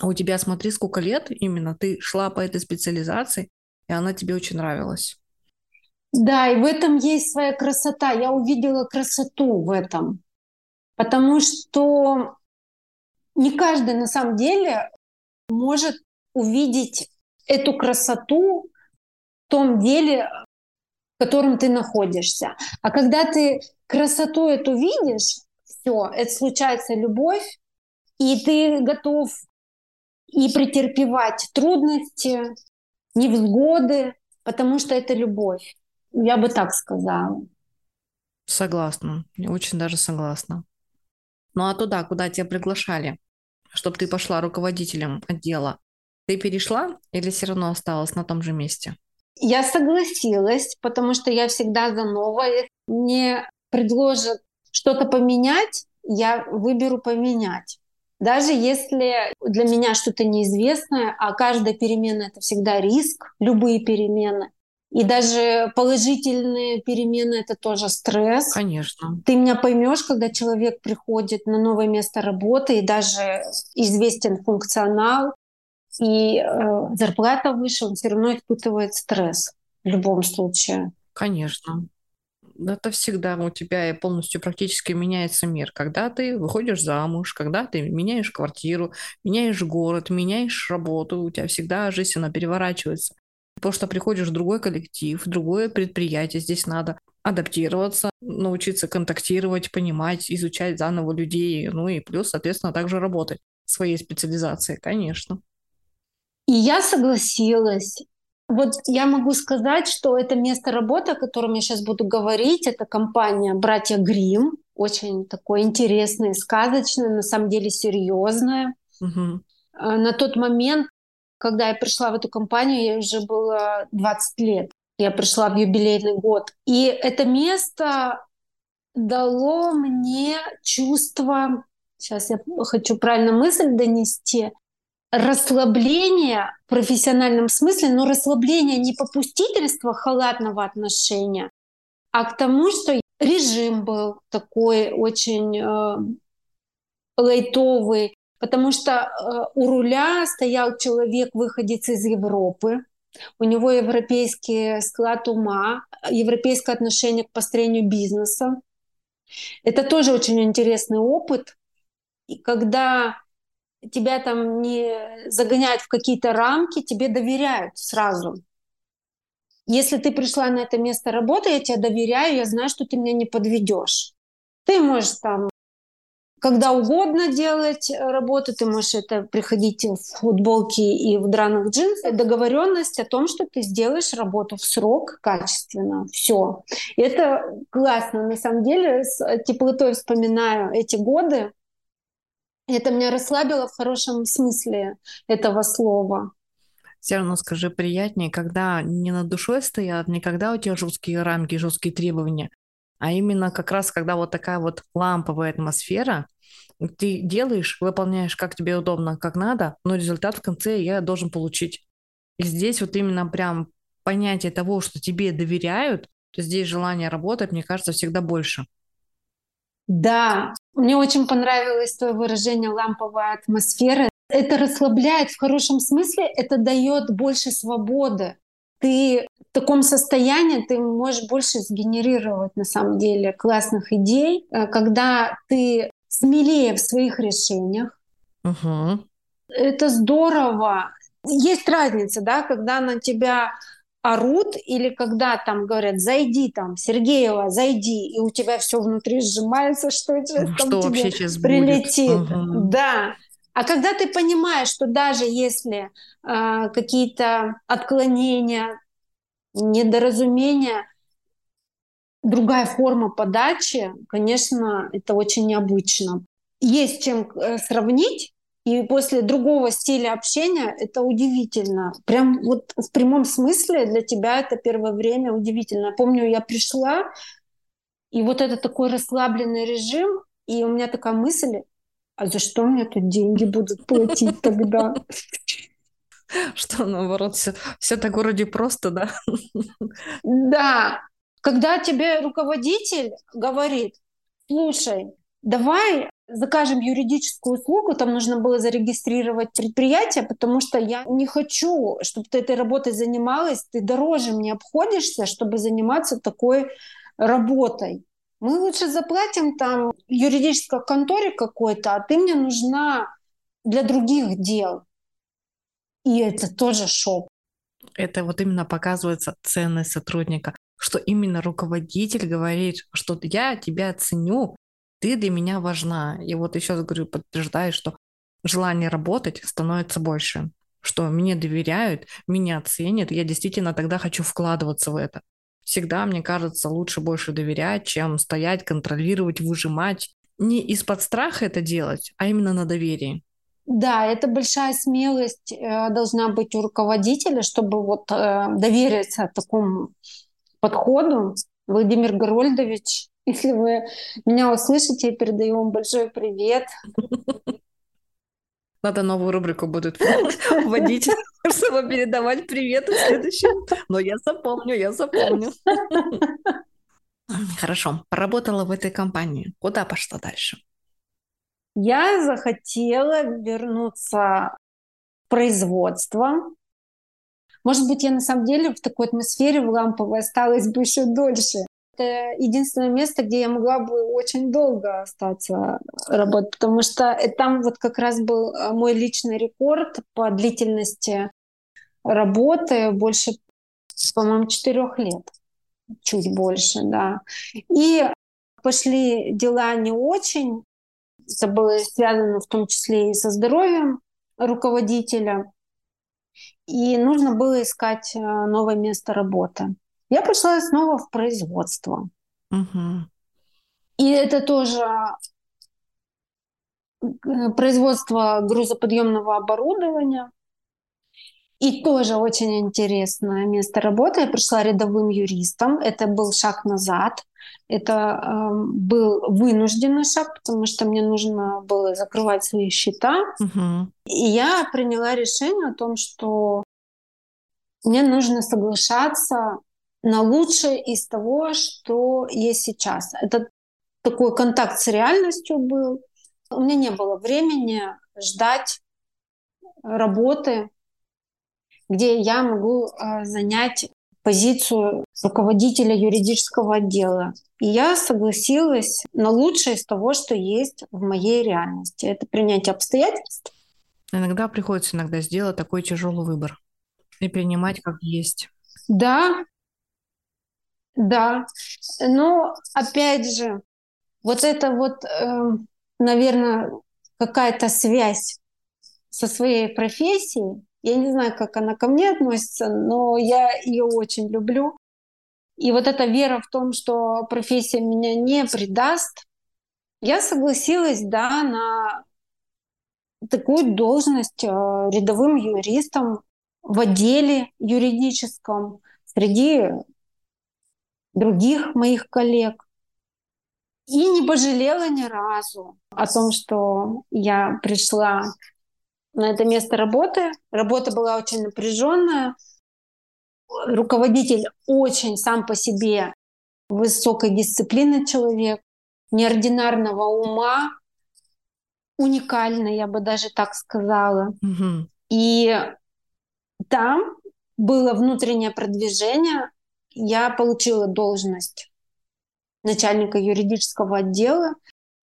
А у тебя, смотри, сколько лет именно ты шла по этой специализации, и она тебе очень нравилась. Да, и в этом есть своя красота. Я увидела красоту в этом. Потому что не каждый на самом деле может увидеть эту красоту том деле, в котором ты находишься. А когда ты красоту эту видишь, все, это случается любовь, и ты готов и претерпевать трудности, невзгоды, потому что это любовь. Я бы так сказала. Согласна, очень даже согласна. Ну а туда, куда тебя приглашали, чтобы ты пошла руководителем отдела, ты перешла или все равно осталась на том же месте? Я согласилась, потому что я всегда за новое. Мне предложат что-то поменять, я выберу поменять. Даже если для меня что-то неизвестное, а каждая перемена — это всегда риск, любые перемены, и даже положительные перемены — это тоже стресс. Конечно. Ты меня поймешь, когда человек приходит на новое место работы, и даже известен функционал, и э, зарплата выше, он все равно испытывает стресс в любом случае. Конечно. Это всегда у тебя полностью практически меняется мир. Когда ты выходишь замуж, когда ты меняешь квартиру, меняешь город, меняешь работу, у тебя всегда жизнь, она переворачивается. Потому что приходишь в другой коллектив, в другое предприятие, здесь надо адаптироваться, научиться контактировать, понимать, изучать заново людей, ну и плюс, соответственно, также работать своей специализацией, конечно. И я согласилась. Вот я могу сказать, что это место работы, о котором я сейчас буду говорить, это компания «Братья Грим», очень такое интересное, сказочное, на самом деле серьезное. Угу. На тот момент, когда я пришла в эту компанию, я уже было 20 лет. Я пришла в юбилейный год. И это место дало мне чувство, сейчас я хочу правильно мысль донести, расслабление в профессиональном смысле, но расслабление не попустительства халатного отношения, а к тому, что режим был такой очень э, лайтовый, потому что э, у руля стоял человек, выходец из Европы, у него европейский склад ума, европейское отношение к построению бизнеса. Это тоже очень интересный опыт. И когда тебя там не загоняют в какие-то рамки, тебе доверяют сразу. Если ты пришла на это место работы, я тебе доверяю, я знаю, что ты меня не подведешь. Ты можешь там когда угодно делать работу, ты можешь это приходить в футболке и в драных джинсах. Договоренность о том, что ты сделаешь работу в срок, качественно, все. это классно, на самом деле, с теплотой вспоминаю эти годы, это меня расслабило в хорошем смысле этого слова. Все равно скажи приятнее, когда не над душой стоят, не когда у тебя жесткие рамки, жесткие требования, а именно как раз когда вот такая вот ламповая атмосфера, ты делаешь, выполняешь как тебе удобно, как надо, но результат в конце я должен получить. И здесь вот именно прям понятие того, что тебе доверяют, то здесь желание работать, мне кажется, всегда больше. Да, мне очень понравилось твое выражение «ламповая атмосфера». Это расслабляет в хорошем смысле, это дает больше свободы. Ты в таком состоянии, ты можешь больше сгенерировать на самом деле классных идей, э, когда ты смелее в своих решениях. Угу. Это здорово. Есть разница, да, когда на тебя орут, или когда там говорят, зайди там, Сергеева, зайди, и у тебя все внутри сжимается, что сейчас что там тебе сейчас прилетит. Угу. Да. А когда ты понимаешь, что даже если э, какие-то отклонения, недоразумения, другая форма подачи, конечно, это очень необычно. Есть чем э, сравнить, и после другого стиля общения это удивительно. Прям вот в прямом смысле для тебя это первое время удивительно. Помню, я пришла, и вот это такой расслабленный режим, и у меня такая мысль, а за что мне тут деньги будут платить тогда? Что, наоборот, все, все так вроде просто, да? Да. Когда тебе руководитель говорит, слушай, давай закажем юридическую услугу, там нужно было зарегистрировать предприятие, потому что я не хочу, чтобы ты этой работой занималась, ты дороже мне обходишься, чтобы заниматься такой работой. Мы лучше заплатим там юридической конторе какой-то, а ты мне нужна для других дел. И это тоже шок. Это вот именно показывается ценность сотрудника, что именно руководитель говорит, что я тебя ценю, ты для меня важна. И вот еще говорю, подтверждаю, что желание работать становится больше, что мне доверяют, меня ценят, я действительно тогда хочу вкладываться в это. Всегда, мне кажется, лучше больше доверять, чем стоять, контролировать, выжимать. Не из-под страха это делать, а именно на доверии. Да, это большая смелость э, должна быть у руководителя, чтобы вот э, довериться такому подходу. Владимир Горольдович, если вы меня услышите, я передаю вам большой привет. Надо новую рубрику будет вводить, чтобы передавать привет следующим. Но я запомню, я запомню. Хорошо, поработала в этой компании. Куда пошла дальше? Я захотела вернуться в производство. Может быть, я на самом деле в такой атмосфере в ламповой осталась бы еще дольше это единственное место, где я могла бы очень долго остаться работать, потому что там вот как раз был э, мой личный рекорд по длительности работы больше, по-моему, четырех лет, чуть больше, да. И пошли дела не очень, это было связано в том числе и со здоровьем руководителя, и нужно было искать э, новое место работы. Я пришла снова в производство. Угу. И это тоже э, производство грузоподъемного оборудования. И тоже очень интересное место работы. Я пришла рядовым юристом. Это был шаг назад. Это э, был вынужденный шаг, потому что мне нужно было закрывать свои счета. Угу. И я приняла решение о том, что мне нужно соглашаться на лучшее из того, что есть сейчас. Это такой контакт с реальностью был. У меня не было времени ждать работы, где я могу э, занять позицию руководителя юридического отдела. И я согласилась на лучшее из того, что есть в моей реальности. Это принятие обстоятельств. Иногда приходится иногда сделать такой тяжелый выбор и принимать как есть. Да, да, но опять же, вот это вот, эм, наверное, какая-то связь со своей профессией. Я не знаю, как она ко мне относится, но я ее очень люблю. И вот эта вера в том, что профессия меня не предаст, я согласилась, да, на такую должность э, рядовым юристом в отделе юридическом среди других моих коллег. И не пожалела ни разу о том, что я пришла на это место работы. Работа была очень напряженная. Руководитель очень сам по себе высокой дисциплины человек, неординарного ума, уникальный, я бы даже так сказала. Угу. И там было внутреннее продвижение я получила должность начальника юридического отдела.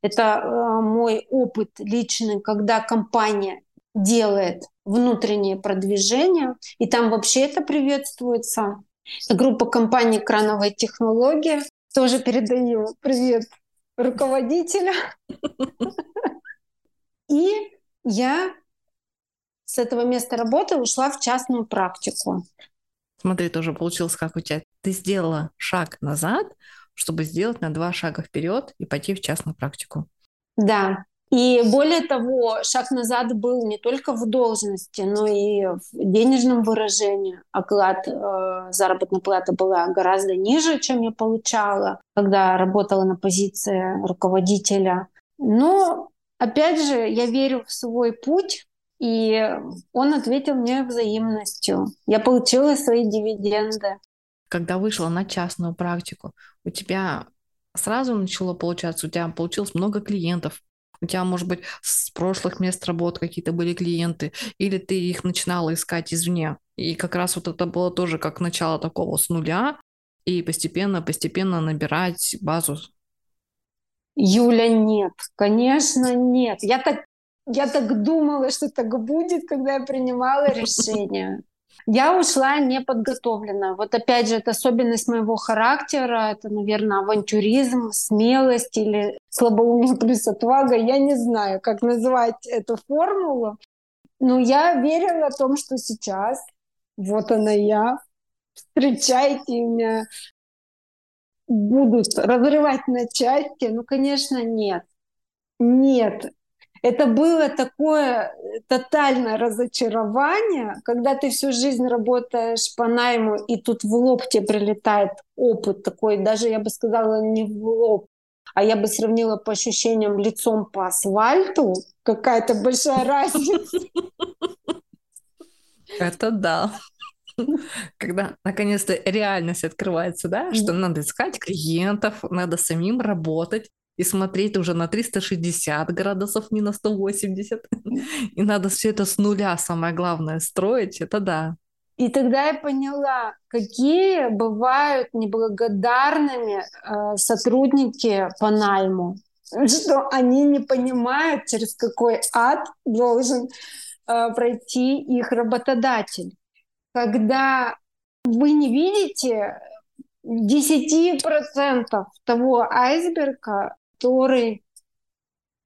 Это э, мой опыт личный, когда компания делает внутреннее продвижение, и там вообще это приветствуется. Группа компаний «Крановая технология». Тоже передаю привет руководителя. И я с этого места работы ушла в частную практику. Смотри, тоже получилось, как у тебя. Ты сделала шаг назад, чтобы сделать на два шага вперед и пойти в частную практику. Да. И более того, шаг назад был не только в должности, но и в денежном выражении. Оклад, э, заработная плата была гораздо ниже, чем я получала, когда работала на позиции руководителя. Но, опять же, я верю в свой путь, и он ответил мне взаимностью. Я получила свои дивиденды. Когда вышла на частную практику, у тебя сразу начало получаться, у тебя получилось много клиентов, у тебя, может быть, с прошлых мест работ какие-то были клиенты, или ты их начинала искать извне. И как раз вот это было тоже как начало такого с нуля, и постепенно-постепенно набирать базу. Юля, нет, конечно, нет. Я так я так думала, что так будет, когда я принимала решение. Я ушла неподготовленная. Вот опять же, это особенность моего характера. Это, наверное, авантюризм, смелость или слабоумие плюс отвага. Я не знаю, как назвать эту формулу. Но я верила в том, что сейчас вот она я. Встречайте меня. Будут разрывать на части. Ну, конечно, нет. Нет, это было такое э, тотальное разочарование, когда ты всю жизнь работаешь по найму, и тут в лоб тебе прилетает опыт такой, даже я бы сказала не в лоб, а я бы сравнила по ощущениям лицом по асфальту, какая-то большая разница. Это да. Когда наконец-то реальность открывается, да, что надо искать клиентов, надо самим работать, и смотреть уже на 360 градусов, не на 180. И надо все это с нуля, самое главное, строить, это да. И тогда я поняла, какие бывают неблагодарными э, сотрудники по найму, что они не понимают, через какой ад должен э, пройти их работодатель. Когда вы не видите 10% того айсберга, который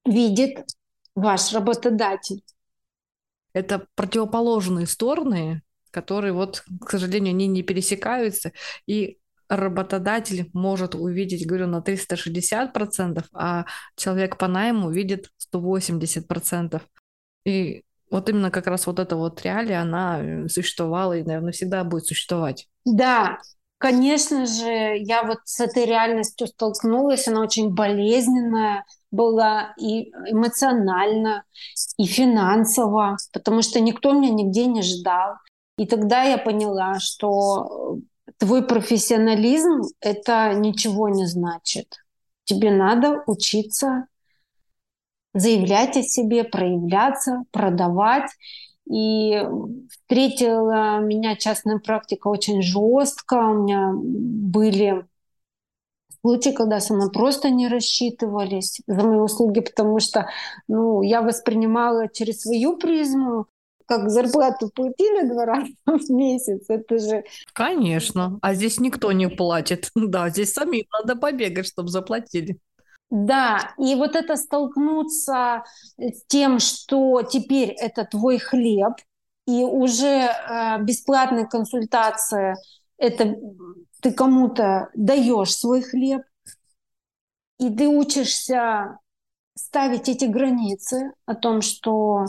видит ваш работодатель. Это противоположные стороны, которые вот, к сожалению, они не пересекаются, и работодатель может увидеть, говорю, на 360%, а человек по найму видит 180%. И вот именно как раз вот эта вот реалия, она существовала и, наверное, всегда будет существовать. Да, Конечно же, я вот с этой реальностью столкнулась, она очень болезненная была и эмоционально, и финансово, потому что никто меня нигде не ждал. И тогда я поняла, что твой профессионализм — это ничего не значит. Тебе надо учиться заявлять о себе, проявляться, продавать. И встретила меня частная практика очень жестко. У меня были случаи, когда со мной просто не рассчитывались за мои услуги, потому что ну, я воспринимала через свою призму, как зарплату платили два раза в месяц, это же... Конечно, а здесь никто не платит. Да, здесь самим надо побегать, чтобы заплатили. Да, и вот это столкнуться с тем, что теперь это твой хлеб, и уже э, бесплатные консультации это ты кому-то даешь свой хлеб, и ты учишься ставить эти границы о том, что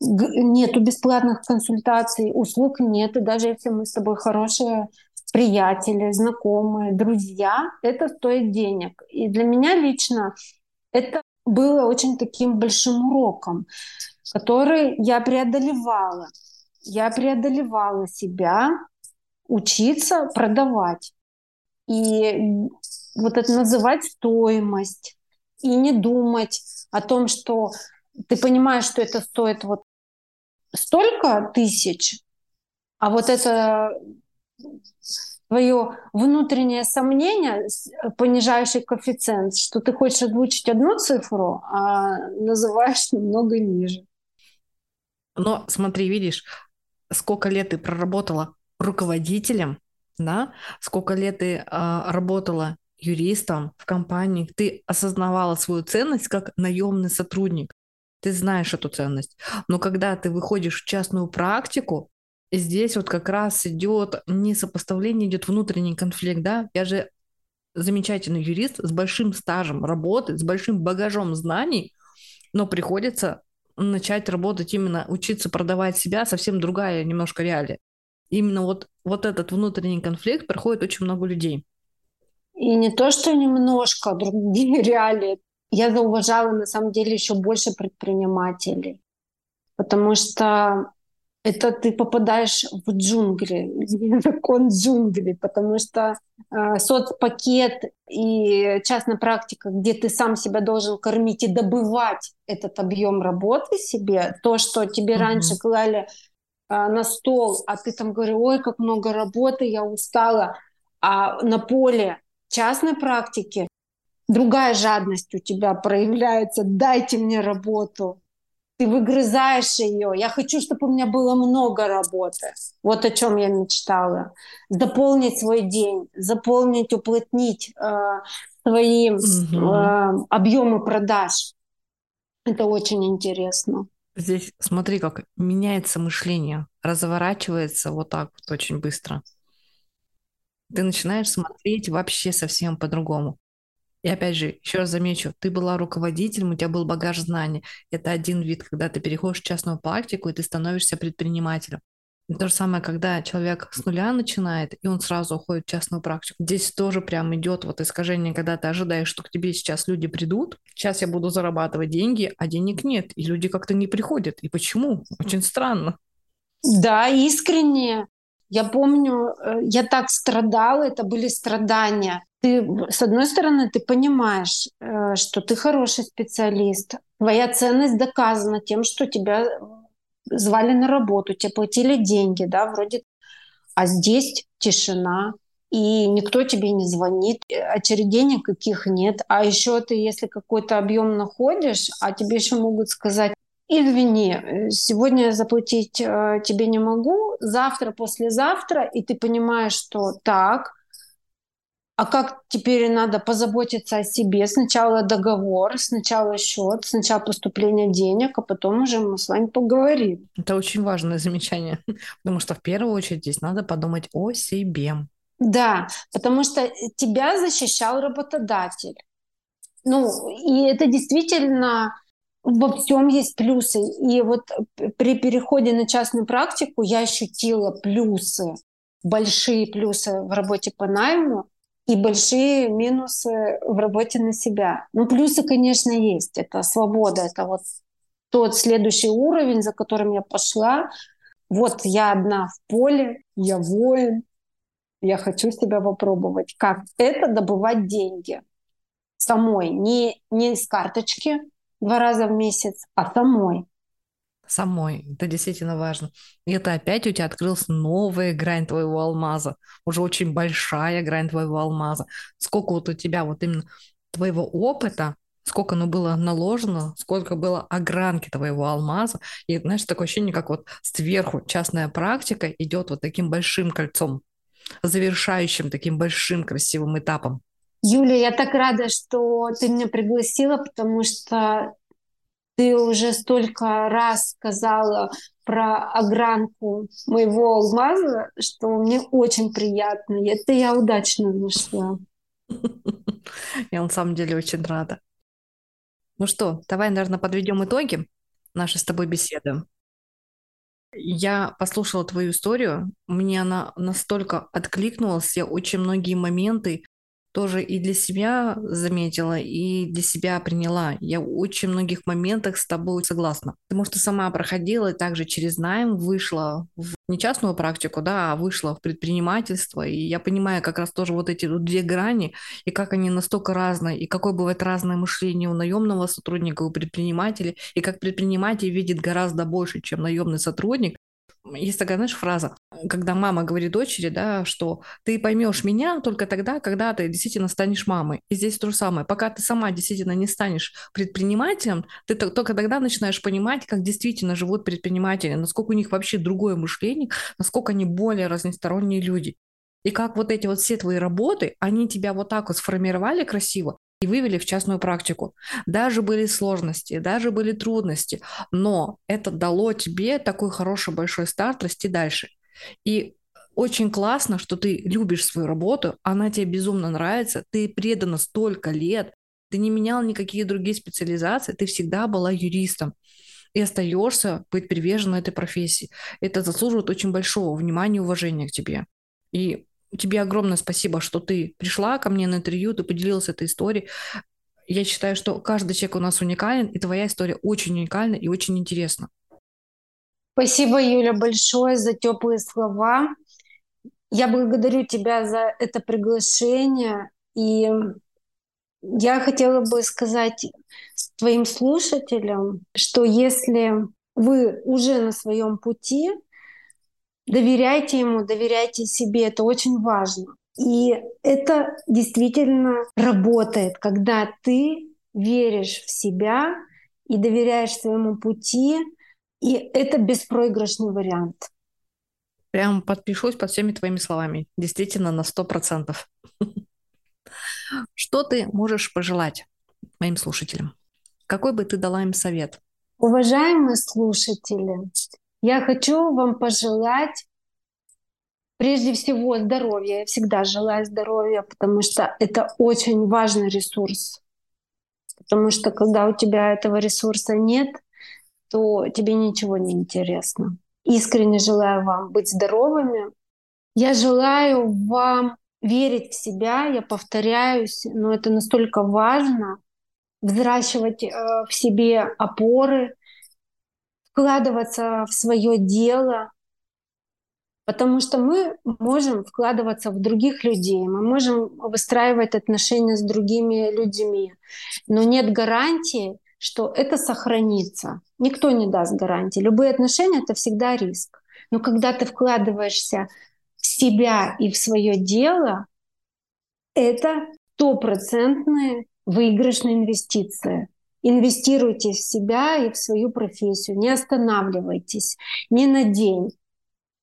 нету бесплатных консультаций, услуг нет, и даже если мы с тобой хорошие приятели, знакомые, друзья, это стоит денег. И для меня лично это было очень таким большим уроком, который я преодолевала. Я преодолевала себя, учиться продавать. И вот это называть стоимость и не думать о том, что ты понимаешь, что это стоит вот столько тысяч, а вот это твое внутреннее сомнение, понижающий коэффициент, что ты хочешь озвучить одну цифру, а называешь намного ниже. Но смотри, видишь, сколько лет ты проработала руководителем, да, сколько лет ты э, работала юристом в компании, ты осознавала свою ценность как наемный сотрудник, ты знаешь эту ценность. Но когда ты выходишь в частную практику, здесь вот как раз идет не сопоставление, идет внутренний конфликт, да, я же замечательный юрист с большим стажем работы, с большим багажом знаний, но приходится начать работать именно, учиться продавать себя, совсем другая немножко реалия. Именно вот, вот этот внутренний конфликт проходит очень много людей. И не то, что немножко другие реалии. Я зауважала на самом деле еще больше предпринимателей. Потому что это ты попадаешь в джунгли, закон джунглей, потому что э, соцпакет и частная практика, где ты сам себя должен кормить и добывать этот объем работы себе, то, что тебе mm-hmm. раньше клали э, на стол, а ты там говоришь, ой, как много работы, я устала, а на поле частной практики другая жадность у тебя проявляется, дайте мне работу, ты выгрызаешь ее. Я хочу, чтобы у меня было много работы. Вот о чем я мечтала. Заполнить свой день, заполнить, уплотнить э, свои угу. э, объемы продаж. Это очень интересно. Здесь смотри, как меняется мышление, разворачивается вот так вот очень быстро. Ты начинаешь смотреть вообще совсем по-другому. И опять же, еще раз замечу, ты была руководителем, у тебя был багаж знаний. Это один вид, когда ты переходишь в частную практику, и ты становишься предпринимателем. И то же самое, когда человек с нуля начинает, и он сразу уходит в частную практику. Здесь тоже прям идет вот искажение, когда ты ожидаешь, что к тебе сейчас люди придут, сейчас я буду зарабатывать деньги, а денег нет, и люди как-то не приходят. И почему? Очень странно. Да, искренне. Я помню, э, я так страдала, это были страдания ты, с одной стороны, ты понимаешь, э, что ты хороший специалист, твоя ценность доказана тем, что тебя звали на работу, тебе платили деньги, да, вроде, а здесь тишина, и никто тебе не звонит, очередей никаких нет. А еще ты, если какой-то объем находишь, а тебе еще могут сказать, извини, сегодня заплатить э, тебе не могу, завтра, послезавтра, и ты понимаешь, что так, а как теперь надо позаботиться о себе? Сначала договор, сначала счет, сначала поступление денег, а потом уже мы с вами поговорим. Это очень важное замечание, потому что в первую очередь здесь надо подумать о себе. Да, потому что тебя защищал работодатель. Ну, и это действительно во всем есть плюсы. И вот при переходе на частную практику я ощутила плюсы, большие плюсы в работе по найму, и большие минусы в работе на себя. Ну, плюсы, конечно, есть. Это свобода, это вот тот следующий уровень, за которым я пошла. Вот я одна в поле, я воин, я хочу себя попробовать. Как это добывать деньги самой, не, не из карточки два раза в месяц, а самой самой. Это действительно важно. И это опять у тебя открылась новая грань твоего алмаза, уже очень большая грань твоего алмаза. Сколько вот у тебя вот именно твоего опыта, сколько оно было наложено, сколько было огранки твоего алмаза. И знаешь, такое ощущение, как вот сверху частная практика идет вот таким большим кольцом, завершающим таким большим красивым этапом. Юля, я так рада, что ты меня пригласила, потому что ты уже столько раз сказала про огранку моего алмаза, что мне очень приятно. Это я удачно нашла. Я на самом деле очень рада. Ну что, давай, наверное, подведем итоги нашей с тобой беседы. Я послушала твою историю, мне она настолько откликнулась, я очень многие моменты тоже и для себя заметила, и для себя приняла. Я в очень многих моментах с тобой согласна. Потому что сама проходила и также через найм вышла в не частную практику, да, а вышла в предпринимательство. И я понимаю как раз тоже вот эти вот две грани, и как они настолько разные, и какое бывает разное мышление у наемного сотрудника, у предпринимателя, и как предприниматель видит гораздо больше, чем наемный сотрудник, есть такая, знаешь, фраза, когда мама говорит дочери, да, что ты поймешь меня только тогда, когда ты действительно станешь мамой. И здесь то же самое. Пока ты сама действительно не станешь предпринимателем, ты только тогда начинаешь понимать, как действительно живут предприниматели, насколько у них вообще другое мышление, насколько они более разносторонние люди. И как вот эти вот все твои работы, они тебя вот так вот сформировали красиво, и вывели в частную практику. Даже были сложности, даже были трудности, но это дало тебе такой хороший большой старт расти дальше. И очень классно, что ты любишь свою работу, она тебе безумно нравится, ты предана столько лет, ты не менял никакие другие специализации, ты всегда была юристом и остаешься быть привержена этой профессии. Это заслуживает очень большого внимания и уважения к тебе. И Тебе огромное спасибо, что ты пришла ко мне на интервью, ты поделилась этой историей. Я считаю, что каждый человек у нас уникален, и твоя история очень уникальна и очень интересна. Спасибо, Юля, большое за теплые слова. Я благодарю тебя за это приглашение. И я хотела бы сказать твоим слушателям, что если вы уже на своем пути, Доверяйте ему, доверяйте себе, это очень важно. И это действительно работает, когда ты веришь в себя и доверяешь своему пути, и это беспроигрышный вариант. Прям подпишусь под всеми твоими словами. Действительно, на сто процентов. Что ты можешь пожелать моим слушателям? Какой бы ты дала им совет? Уважаемые слушатели, я хочу вам пожелать прежде всего здоровья. Я всегда желаю здоровья, потому что это очень важный ресурс. Потому что когда у тебя этого ресурса нет, то тебе ничего не интересно. Искренне желаю вам быть здоровыми. Я желаю вам верить в себя, я повторяюсь, но это настолько важно, взращивать э, в себе опоры, вкладываться в свое дело, потому что мы можем вкладываться в других людей, мы можем выстраивать отношения с другими людьми, но нет гарантии, что это сохранится. Никто не даст гарантии. Любые отношения — это всегда риск. Но когда ты вкладываешься в себя и в свое дело, это стопроцентные выигрышные инвестиции. Инвестируйте в себя и в свою профессию. Не останавливайтесь ни на день.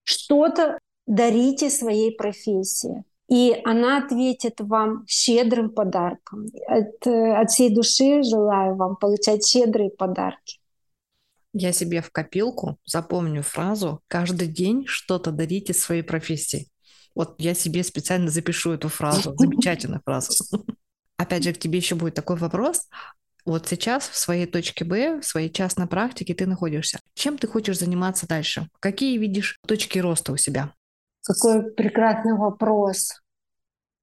Что-то дарите своей профессии. И она ответит вам щедрым подарком. От, от всей души желаю вам получать щедрые подарки. Я себе в копилку запомню фразу «каждый день что-то дарите своей профессии». Вот я себе специально запишу эту фразу. Замечательная фраза. Опять же, к тебе еще будет такой вопрос. Вот сейчас в своей точке Б, в своей частной практике ты находишься. Чем ты хочешь заниматься дальше? Какие видишь точки роста у себя? Какой прекрасный вопрос.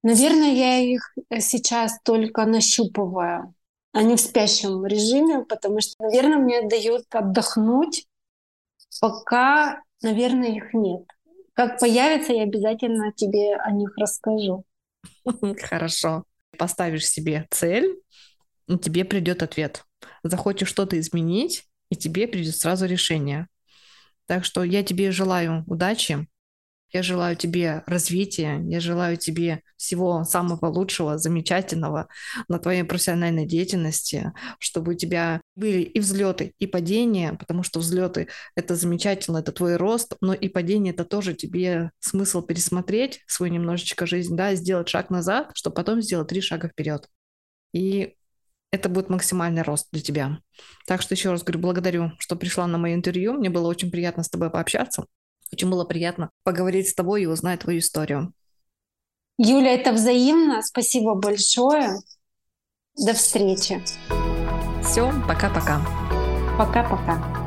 Наверное, я их сейчас только нащупываю. Они в спящем режиме, потому что, наверное, мне дают отдохнуть, пока, наверное, их нет. Как появится, я обязательно тебе о них расскажу. Хорошо. Поставишь себе цель, тебе придет ответ. Захочешь что-то изменить, и тебе придет сразу решение. Так что я тебе желаю удачи, я желаю тебе развития, я желаю тебе всего самого лучшего, замечательного на твоей профессиональной деятельности, чтобы у тебя были и взлеты, и падения, потому что взлеты это замечательно, это твой рост, но и падение это тоже тебе смысл пересмотреть свою немножечко жизнь, да, сделать шаг назад, чтобы потом сделать три шага вперед. И это будет максимальный рост для тебя. Так что еще раз говорю, благодарю, что пришла на мое интервью. Мне было очень приятно с тобой пообщаться. Очень было приятно поговорить с тобой и узнать твою историю. Юля, это взаимно. Спасибо большое. До встречи. Все, пока-пока. Пока-пока.